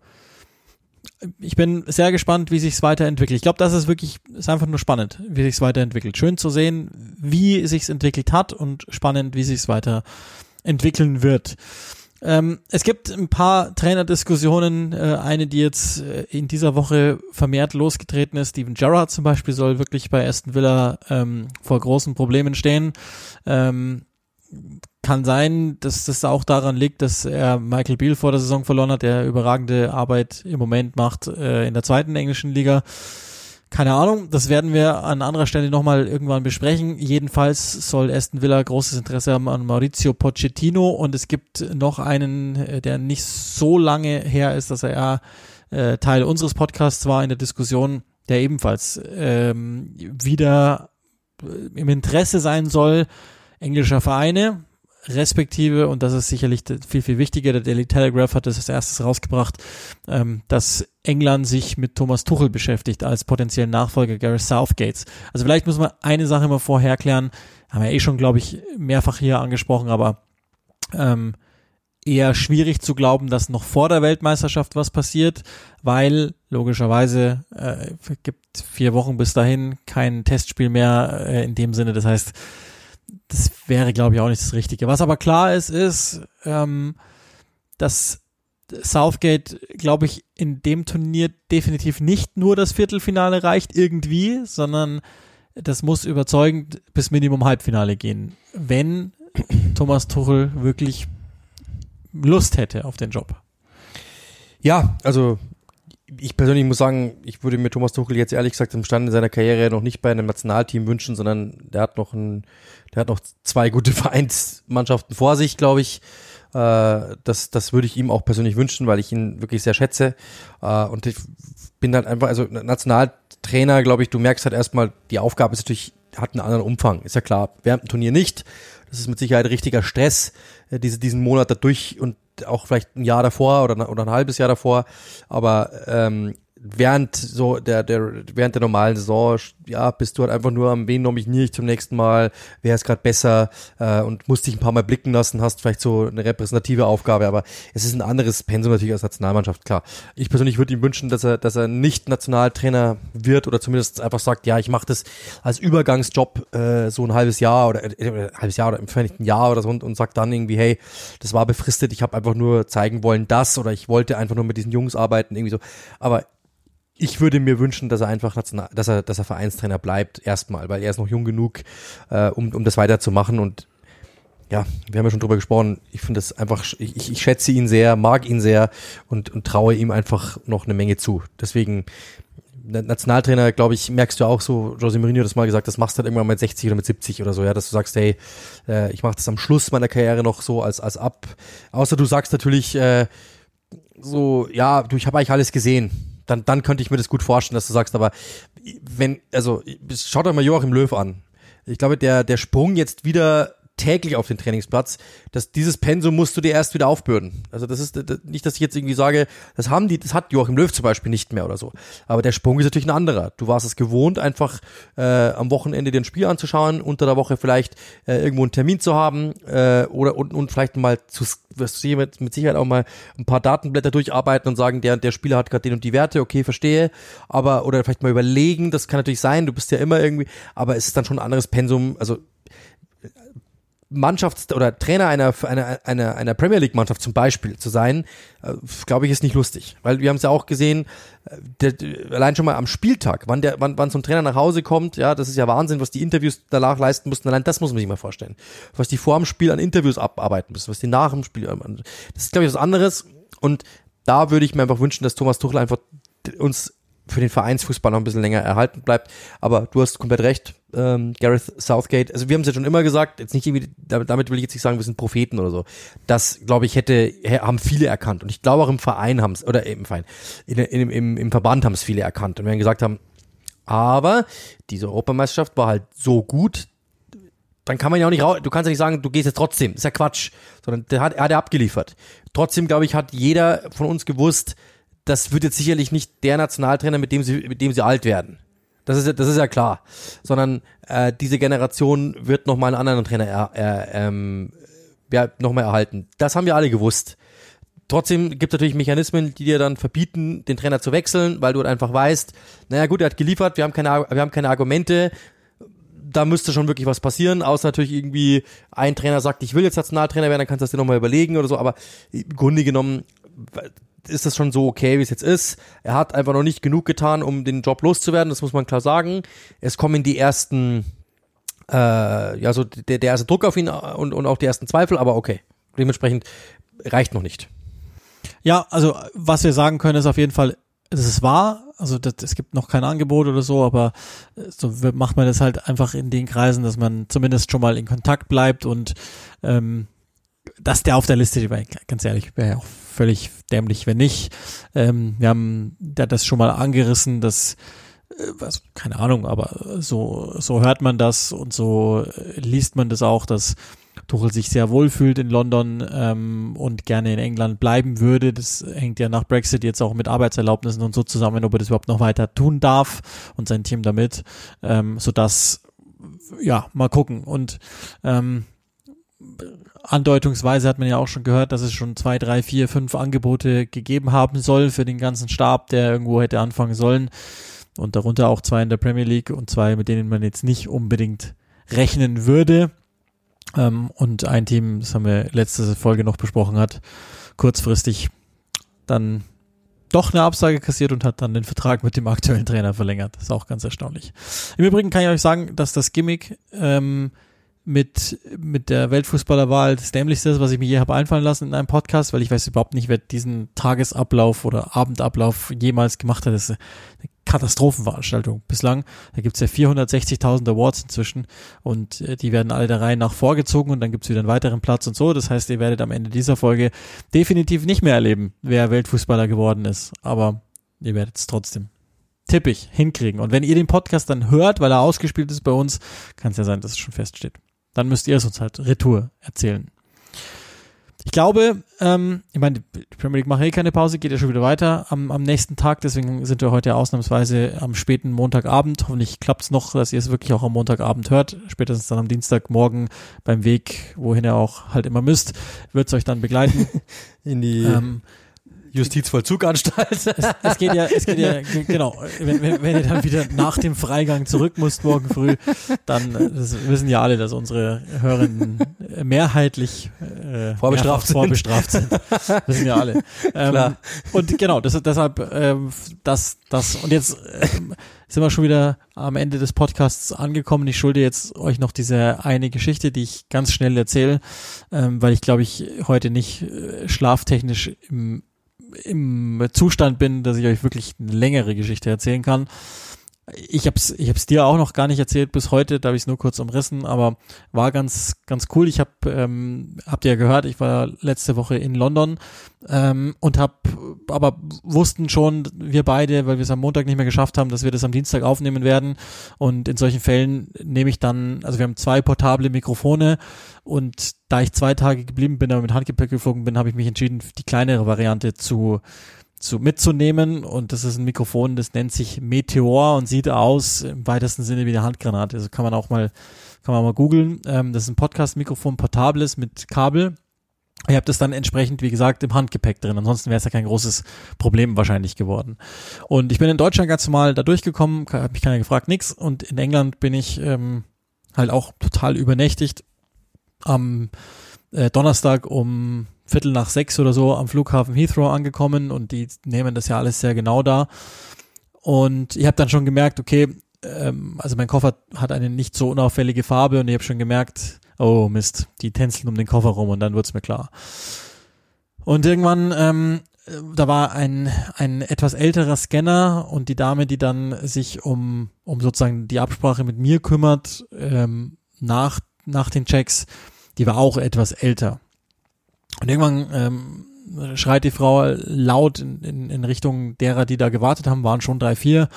ich bin sehr gespannt, wie sich es weiterentwickelt. Ich glaube, das ist wirklich, ist einfach nur spannend, wie sich es weiterentwickelt. Schön zu sehen, wie sich es entwickelt hat und spannend, wie sich es weiterentwickeln wird. Ähm, es gibt ein paar Trainerdiskussionen, äh, eine, die jetzt äh, in dieser Woche vermehrt losgetreten ist. Steven Gerrard zum Beispiel soll wirklich bei Aston Villa ähm, vor großen Problemen stehen. Ähm, kann sein, dass das auch daran liegt, dass er Michael Beal vor der Saison verloren hat, der überragende Arbeit im Moment macht äh, in der zweiten englischen Liga. Keine Ahnung, das werden wir an anderer Stelle nochmal irgendwann besprechen. Jedenfalls soll Aston Villa großes Interesse haben an Maurizio Pochettino und es gibt noch einen, äh, der nicht so lange her ist, dass er äh, Teil unseres Podcasts war in der Diskussion, der ebenfalls ähm, wieder äh, im Interesse sein soll, englischer Vereine, respektive, und das ist sicherlich viel, viel wichtiger, der Daily Telegraph hat das als erstes rausgebracht, ähm, dass England sich mit Thomas Tuchel beschäftigt als potenziellen Nachfolger Gareth Southgates. Also vielleicht muss man eine Sache mal vorher klären, haben wir eh schon, glaube ich, mehrfach hier angesprochen, aber ähm, eher schwierig zu glauben, dass noch vor der Weltmeisterschaft was passiert, weil logischerweise äh, gibt vier Wochen bis dahin kein Testspiel mehr äh, in dem Sinne. Das heißt, das wäre, glaube ich, auch nicht das Richtige. Was aber klar ist, ist, ähm, dass Southgate, glaube ich, in dem Turnier definitiv nicht nur das Viertelfinale reicht irgendwie, sondern das muss überzeugend bis Minimum Halbfinale gehen, wenn Thomas Tuchel wirklich Lust hätte auf den Job. Ja, also ich persönlich muss sagen, ich würde mir Thomas Tuchel jetzt ehrlich gesagt im Stand seiner Karriere noch nicht bei einem Nationalteam wünschen, sondern der hat noch ein, der hat noch zwei gute *laughs* Vereinsmannschaften vor sich, glaube ich. Äh, das, das würde ich ihm auch persönlich wünschen, weil ich ihn wirklich sehr schätze. Äh, und ich bin halt einfach, also Nationaltrainer, glaube ich, du merkst halt erstmal, die Aufgabe ist natürlich hat einen anderen Umfang, ist ja klar. Während dem Turnier nicht. Das ist mit Sicherheit richtiger Stress, äh, diese, diesen Monat dadurch und auch vielleicht ein Jahr davor oder, oder ein halbes Jahr davor. Aber ähm, während so der, der während der normalen Saison, ja, bist du halt einfach nur am wen nominiere ich zum nächsten Mal, wer ist gerade besser äh, und musst dich ein paar Mal blicken lassen, hast vielleicht so eine repräsentative Aufgabe, aber es ist ein anderes Pensum natürlich als Nationalmannschaft, klar. Ich persönlich würde ihm wünschen, dass er, dass er nicht Nationaltrainer wird oder zumindest einfach sagt, ja, ich mache das als Übergangsjob äh, so ein halbes Jahr oder äh, ein halbes Jahr oder im Vereinigten Jahr oder so und, und sagt dann irgendwie, hey, das war befristet, ich habe einfach nur zeigen wollen, das oder ich wollte einfach nur mit diesen Jungs arbeiten, irgendwie so. Aber ich würde mir wünschen, dass er einfach, dass er, dass er Vereinstrainer bleibt, erstmal, weil er ist noch jung genug, äh, um, um das weiterzumachen und ja, wir haben ja schon drüber gesprochen. Ich finde das einfach, ich, ich schätze ihn sehr, mag ihn sehr und, und traue ihm einfach noch eine Menge zu. Deswegen, Nationaltrainer, glaube ich, merkst du auch so, José Mourinho hat das mal gesagt, das machst du halt irgendwann mit 60 oder mit 70 oder so, ja, dass du sagst, hey, äh, ich mache das am Schluss meiner Karriere noch so als, als ab. Außer du sagst natürlich, äh, so, ja, du, ich habe eigentlich alles gesehen dann, dann könnte ich mir das gut vorstellen, dass du sagst, aber wenn, also schaut euch mal Joachim Löw an. Ich glaube, der, der Sprung jetzt wieder täglich auf den Trainingsplatz, dass dieses Pensum musst du dir erst wieder aufbürden. Also das ist nicht, dass ich jetzt irgendwie sage, das haben die, das hat Joachim Löw zum Beispiel nicht mehr oder so. Aber der Sprung ist natürlich ein anderer. Du warst es gewohnt, einfach äh, am Wochenende dir ein Spiel anzuschauen, unter der Woche vielleicht äh, irgendwo einen Termin zu haben äh, oder und, und vielleicht mal zu wirst du mit, mit Sicherheit auch mal ein paar Datenblätter durcharbeiten und sagen, der der Spieler hat gerade den und die Werte, okay, verstehe, aber oder vielleicht mal überlegen, das kann natürlich sein, du bist ja immer irgendwie, aber es ist dann schon ein anderes Pensum, also Mannschafts- oder Trainer einer, einer, einer, einer Premier League-Mannschaft zum Beispiel zu sein, äh, glaube ich, ist nicht lustig. Weil wir haben es ja auch gesehen, äh, der, allein schon mal am Spieltag, wann, der, wann, wann so ein Trainer nach Hause kommt, ja, das ist ja Wahnsinn, was die Interviews danach leisten mussten. Allein das muss man sich mal vorstellen. Was die vor dem Spiel an Interviews abarbeiten müssen, was die nach dem Spiel, das ist, glaube ich, was anderes. Und da würde ich mir einfach wünschen, dass Thomas Tuchel einfach uns für den Vereinsfußball noch ein bisschen länger erhalten bleibt. Aber du hast komplett recht, ähm, Gareth Southgate. Also wir haben es ja schon immer gesagt, jetzt nicht irgendwie, damit will ich jetzt nicht sagen, wir sind Propheten oder so. Das, glaube ich, hätte, haben viele erkannt. Und ich glaube auch im Verein haben es, oder im Verein, in, in, im, im Verband haben es viele erkannt. Und wir haben gesagt haben, aber diese Europameisterschaft war halt so gut, dann kann man ja auch nicht raus, du kannst ja nicht sagen, du gehst jetzt trotzdem. Ist ja Quatsch. Sondern der hat, er hat er abgeliefert. Trotzdem, glaube ich, hat jeder von uns gewusst, das wird jetzt sicherlich nicht der Nationaltrainer, mit dem sie, mit dem sie alt werden. Das ist, ja, das ist ja klar. Sondern äh, diese Generation wird nochmal einen anderen Trainer er, er, ähm, ja, nochmal erhalten. Das haben wir alle gewusst. Trotzdem gibt es natürlich Mechanismen, die dir dann verbieten, den Trainer zu wechseln, weil du halt einfach weißt, naja gut, er hat geliefert, wir haben keine, wir haben keine Argumente, da müsste schon wirklich was passieren, außer natürlich irgendwie ein Trainer sagt, ich will jetzt Nationaltrainer werden, dann kannst du das dir nochmal überlegen oder so, aber im Grunde genommen ist das schon so okay, wie es jetzt ist. Er hat einfach noch nicht genug getan, um den Job loszuwerden, das muss man klar sagen. Es kommen die ersten, äh, ja, so der, der erste Druck auf ihn und, und auch die ersten Zweifel, aber okay. Dementsprechend reicht noch nicht. Ja, also was wir sagen können, ist auf jeden Fall, es ist wahr, also das, es gibt noch kein Angebot oder so, aber so macht man das halt einfach in den Kreisen, dass man zumindest schon mal in Kontakt bleibt und ähm, dass der auf der Liste steht, ganz ehrlich, wäre ja auch völlig dämlich, wenn nicht. Ähm, wir haben da das schon mal angerissen, dass äh, was, keine Ahnung, aber so, so hört man das und so äh, liest man das auch, dass Tuchel sich sehr wohl fühlt in London ähm, und gerne in England bleiben würde. Das hängt ja nach Brexit jetzt auch mit Arbeitserlaubnissen und so zusammen, ob er das überhaupt noch weiter tun darf und sein Team damit, ähm, sodass, ja, mal gucken. Und ähm, andeutungsweise hat man ja auch schon gehört, dass es schon zwei, drei, vier, fünf Angebote gegeben haben soll für den ganzen Stab, der irgendwo hätte anfangen sollen. Und darunter auch zwei in der Premier League und zwei, mit denen man jetzt nicht unbedingt rechnen würde. Ähm, und ein Team, das haben wir letzte Folge noch besprochen hat, kurzfristig dann doch eine Absage kassiert und hat dann den Vertrag mit dem aktuellen Trainer verlängert. Das ist auch ganz erstaunlich. Im Übrigen kann ich euch sagen, dass das Gimmick ähm, mit, mit der Weltfußballerwahl das Dämlichste ist, was ich mir je habe einfallen lassen in einem Podcast, weil ich weiß überhaupt nicht, wer diesen Tagesablauf oder Abendablauf jemals gemacht hat. Das ist eine Katastrophenveranstaltung bislang. Da gibt's ja 460.000 Awards inzwischen und äh, die werden alle der Reihe nach vorgezogen und dann gibt's wieder einen weiteren Platz und so. Das heißt, ihr werdet am Ende dieser Folge definitiv nicht mehr erleben, wer Weltfußballer geworden ist. Aber ihr werdet es trotzdem tippe ich, hinkriegen. Und wenn ihr den Podcast dann hört, weil er ausgespielt ist bei uns, kann es ja sein, dass es schon feststeht. Dann müsst ihr es uns halt retour erzählen. Ich glaube, ähm, ich meine, die Premier League macht eh keine Pause, geht ja schon wieder weiter am, am nächsten Tag, deswegen sind wir heute ausnahmsweise am späten Montagabend. Hoffentlich klappt es noch, dass ihr es wirklich auch am Montagabend hört. Spätestens dann am Dienstagmorgen beim Weg, wohin ihr auch halt immer müsst, wird es euch dann begleiten. *laughs* In die ähm, Justizvollzuganstalt. Es, es geht ja, es geht ja, genau, wenn, wenn, wenn ihr dann wieder nach dem Freigang zurück müsst morgen früh, dann das wissen ja alle, dass unsere Hörenden mehrheitlich äh, vorbestraft, sind. vorbestraft sind. wissen ja alle. Ähm, und genau, das, deshalb ähm, das, das und jetzt ähm, sind wir schon wieder am Ende des Podcasts angekommen. Ich schulde jetzt euch noch diese eine Geschichte, die ich ganz schnell erzähle, ähm, weil ich glaube ich heute nicht äh, schlaftechnisch im im Zustand bin, dass ich euch wirklich eine längere Geschichte erzählen kann. Ich hab's, ich hab's dir auch noch gar nicht erzählt bis heute, da habe ich es nur kurz umrissen, aber war ganz, ganz cool. Ich habe, ähm, habt ihr ja gehört, ich war letzte Woche in London ähm, und hab, aber wussten schon wir beide, weil wir es am Montag nicht mehr geschafft haben, dass wir das am Dienstag aufnehmen werden. Und in solchen Fällen nehme ich dann, also wir haben zwei portable Mikrofone und da ich zwei Tage geblieben bin, aber mit Handgepäck geflogen bin, habe ich mich entschieden, die kleinere Variante zu zu mitzunehmen und das ist ein Mikrofon, das nennt sich Meteor und sieht aus im weitesten Sinne wie eine Handgranate. Also kann man auch mal kann man mal googeln. Ähm, das ist ein Podcast-Mikrofon, portables mit Kabel. Ihr habt das dann entsprechend, wie gesagt, im Handgepäck drin. Ansonsten wäre es ja kein großes Problem wahrscheinlich geworden. Und ich bin in Deutschland ganz normal da durchgekommen, hat mich keiner gefragt, nix. Und in England bin ich ähm, halt auch total übernächtigt. Am äh, Donnerstag um Viertel nach sechs oder so am Flughafen Heathrow angekommen und die nehmen das ja alles sehr genau da. Und ich habe dann schon gemerkt, okay, ähm, also mein Koffer hat eine nicht so unauffällige Farbe und ich habe schon gemerkt, oh Mist, die tänzeln um den Koffer rum und dann wird's mir klar. Und irgendwann, ähm, da war ein, ein etwas älterer Scanner und die Dame, die dann sich um, um sozusagen die Absprache mit mir kümmert, ähm, nach, nach den Checks, die war auch etwas älter. Und irgendwann ähm, schreit die Frau laut in, in, in Richtung derer, die da gewartet haben, waren schon drei, vier.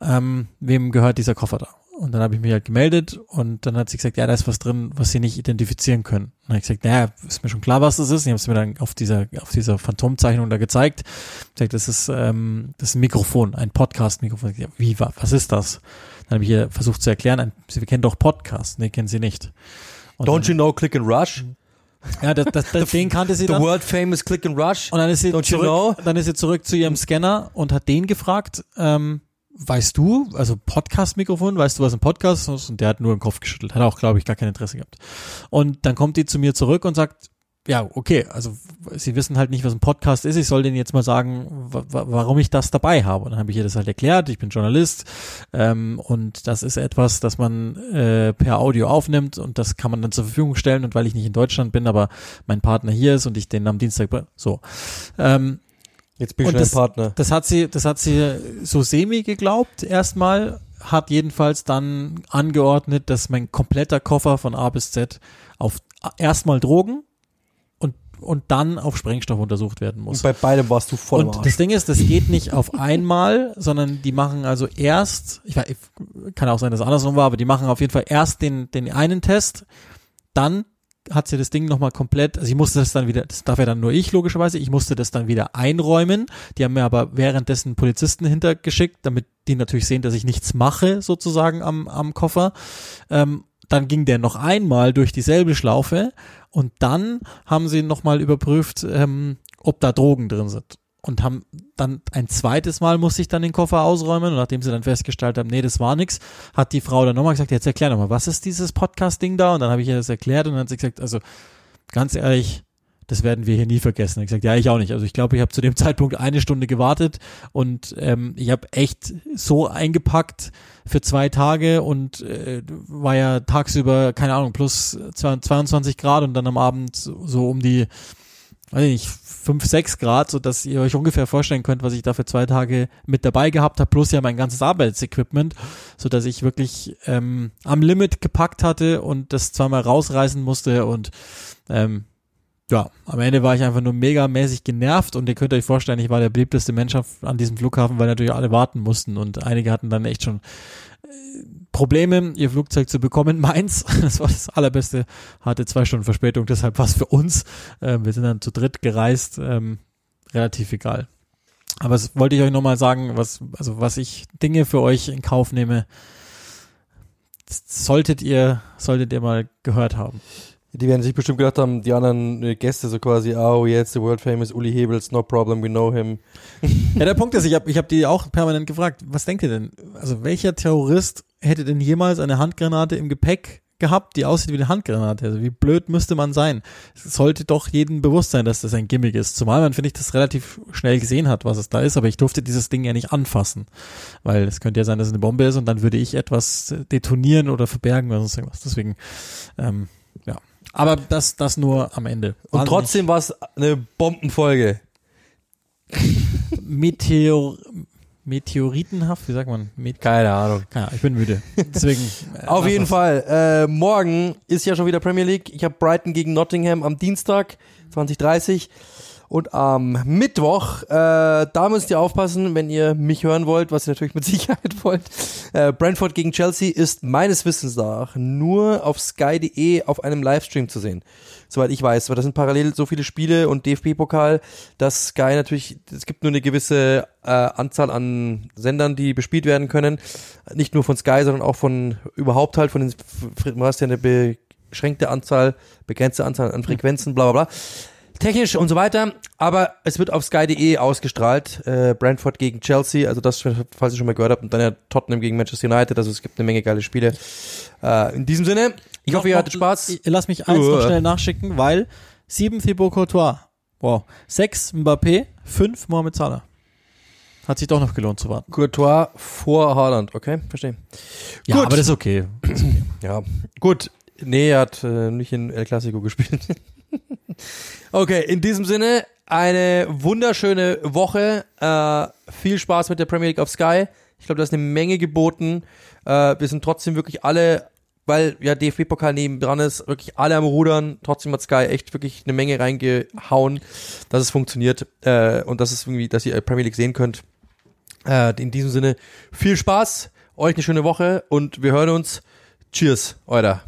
Ähm, wem gehört dieser Koffer da? Und dann habe ich mich halt gemeldet und dann hat sie gesagt, ja, da ist was drin, was sie nicht identifizieren können. Und dann habe ich gesagt, naja, ist mir schon klar, was das ist. Und ich habe es mir dann auf dieser, auf dieser Phantomzeichnung da gezeigt. Ich gesagt, das ist, ähm, das ist ein Mikrofon, ein Podcast-Mikrofon. Wie, was ist das? Dann habe ich ihr versucht zu erklären, ein, sie kennen doch Podcast. Nee, kennen sie nicht. Und Don't dann, you know Click and Rush? Ja, das, das, das, den kannte sie the dann. World famous Click and Rush. Und dann ist sie Don't zurück, you know? dann ist sie zurück zu ihrem Scanner und hat den gefragt, ähm, weißt du, also Podcast-Mikrofon, weißt du, was ein Podcast ist? Und der hat nur den Kopf geschüttelt, hat auch, glaube ich, gar kein Interesse gehabt. Und dann kommt die zu mir zurück und sagt, ja, okay, also sie wissen halt nicht, was ein Podcast ist. Ich soll denen jetzt mal sagen, warum ich das dabei habe. Und dann habe ich ihr das halt erklärt. Ich bin Journalist ähm, und das ist etwas, das man äh, per Audio aufnimmt und das kann man dann zur Verfügung stellen. Und weil ich nicht in Deutschland bin, aber mein Partner hier ist und ich den am Dienstag so. Ähm, jetzt bin ich das, Partner. Das hat sie, das hat sie so semi geglaubt erstmal, hat jedenfalls dann angeordnet, dass mein kompletter Koffer von A bis Z auf erstmal Drogen und dann auf Sprengstoff untersucht werden muss. Und bei beidem warst du voll Und das Ding ist, das geht nicht auf einmal, sondern die machen also erst, ich weiß, kann auch sein, dass es andersrum war, aber die machen auf jeden Fall erst den, den einen Test, dann hat sie das Ding nochmal komplett, also ich musste das dann wieder, das darf ja dann nur ich logischerweise, ich musste das dann wieder einräumen. Die haben mir aber währenddessen Polizisten hintergeschickt, damit die natürlich sehen, dass ich nichts mache, sozusagen am, am Koffer. Ähm, dann ging der noch einmal durch dieselbe Schlaufe und dann haben sie nochmal überprüft, ähm, ob da Drogen drin sind. Und haben dann ein zweites Mal musste ich dann den Koffer ausräumen und nachdem sie dann festgestellt haben, nee, das war nix, hat die Frau dann nochmal gesagt, jetzt erklär nochmal, was ist dieses Podcast-Ding da? Und dann habe ich ihr das erklärt und dann hat sie gesagt, also ganz ehrlich, das werden wir hier nie vergessen. Ich gesagt, ja, ich auch nicht. Also ich glaube, ich habe zu dem *laughs* Zeitpunkt eine Stunde gewartet und ähm, ich habe echt so eingepackt für zwei Tage und äh, war ja tagsüber, keine Ahnung, plus 22 Grad und dann am Abend so um die, weiß ich nicht, 5, 6 Grad, so dass ihr euch ungefähr vorstellen könnt, was ich da für zwei Tage mit dabei gehabt habe, plus ja mein ganzes Arbeitsequipment, so dass ich wirklich ähm, am Limit gepackt hatte und das zweimal rausreißen musste und ähm, ja, am Ende war ich einfach nur megamäßig genervt und ihr könnt euch vorstellen, ich war der beliebteste Mensch an diesem Flughafen, weil natürlich alle warten mussten und einige hatten dann echt schon äh, Probleme, ihr Flugzeug zu bekommen. *laughs* Meins, das war das allerbeste, hatte zwei Stunden Verspätung, deshalb war es für uns. Ähm, wir sind dann zu dritt gereist, ähm, relativ egal. Aber das wollte ich euch nochmal sagen, was, also was ich Dinge für euch in Kauf nehme, solltet ihr, solltet ihr mal gehört haben. Die werden sich bestimmt gedacht haben, die anderen äh, Gäste so quasi, oh, jetzt the world famous Uli Hebels, no problem, we know him. *laughs* Ja, der Punkt ist, ich habe ich hab die auch permanent gefragt, was denkt ihr denn? Also welcher Terrorist hätte denn jemals eine Handgranate im Gepäck gehabt, die aussieht wie eine Handgranate? Also wie blöd müsste man sein? Es sollte doch jedem bewusst sein, dass das ein Gimmick ist. Zumal man, finde ich, das relativ schnell gesehen hat, was es da ist, aber ich durfte dieses Ding ja nicht anfassen. Weil es könnte ja sein, dass es eine Bombe ist und dann würde ich etwas detonieren oder verbergen oder sonst irgendwas. Deswegen, ähm, ja. Aber das, das nur am Ende. Und Wahnsinnig trotzdem war es eine Bombenfolge. *laughs* Meteor, Meteoritenhaft, wie sagt man? Met Keine Ahnung. Keine Ahnung, ich bin müde. Deswegen. Äh, Auf jeden Fall. Äh, morgen ist ja schon wieder Premier League. Ich habe Brighton gegen Nottingham am Dienstag 2030. Und am Mittwoch, äh, da müsst ihr aufpassen, wenn ihr mich hören wollt, was ihr natürlich mit Sicherheit wollt. Äh, Brentford gegen Chelsea ist meines Wissens nach nur auf sky.de auf einem Livestream zu sehen. Soweit ich weiß, weil das sind parallel so viele Spiele und DFB-Pokal, dass Sky natürlich, es gibt nur eine gewisse äh, Anzahl an Sendern, die bespielt werden können. Nicht nur von Sky, sondern auch von überhaupt halt von den, du hast ja eine beschränkte Anzahl, begrenzte Anzahl an Frequenzen, bla bla bla technisch und so weiter. Aber es wird auf sky.de ausgestrahlt. Äh, Brentford gegen Chelsea, also das, falls ihr schon mal gehört habt. Und dann ja Tottenham gegen Manchester United. Also es gibt eine Menge geile Spiele. Äh, in diesem Sinne, ich hoffe, ihr hattet Spaß. Lass mich eins uh. noch schnell nachschicken, weil sieben Thibaut Courtois. Wow. Sechs Mbappé, fünf Mohamed Salah. Hat sich doch noch gelohnt zu warten. Courtois vor Haaland, okay, verstehe. Ja, Gut. aber das ist okay. Das ist okay. ja, gut. Nee, er hat äh, nicht in El Clasico gespielt. *laughs* okay, in diesem Sinne, eine wunderschöne Woche. Äh, viel Spaß mit der Premier League auf Sky. Ich glaube, da ist eine Menge geboten. Äh, wir sind trotzdem wirklich alle, weil ja DFB-Pokal neben dran ist, wirklich alle am Rudern. Trotzdem hat Sky echt wirklich eine Menge reingehauen, dass es funktioniert äh, und dass es irgendwie, dass ihr Premier League sehen könnt. Äh, in diesem Sinne, viel Spaß, euch eine schöne Woche und wir hören uns. Cheers, euer.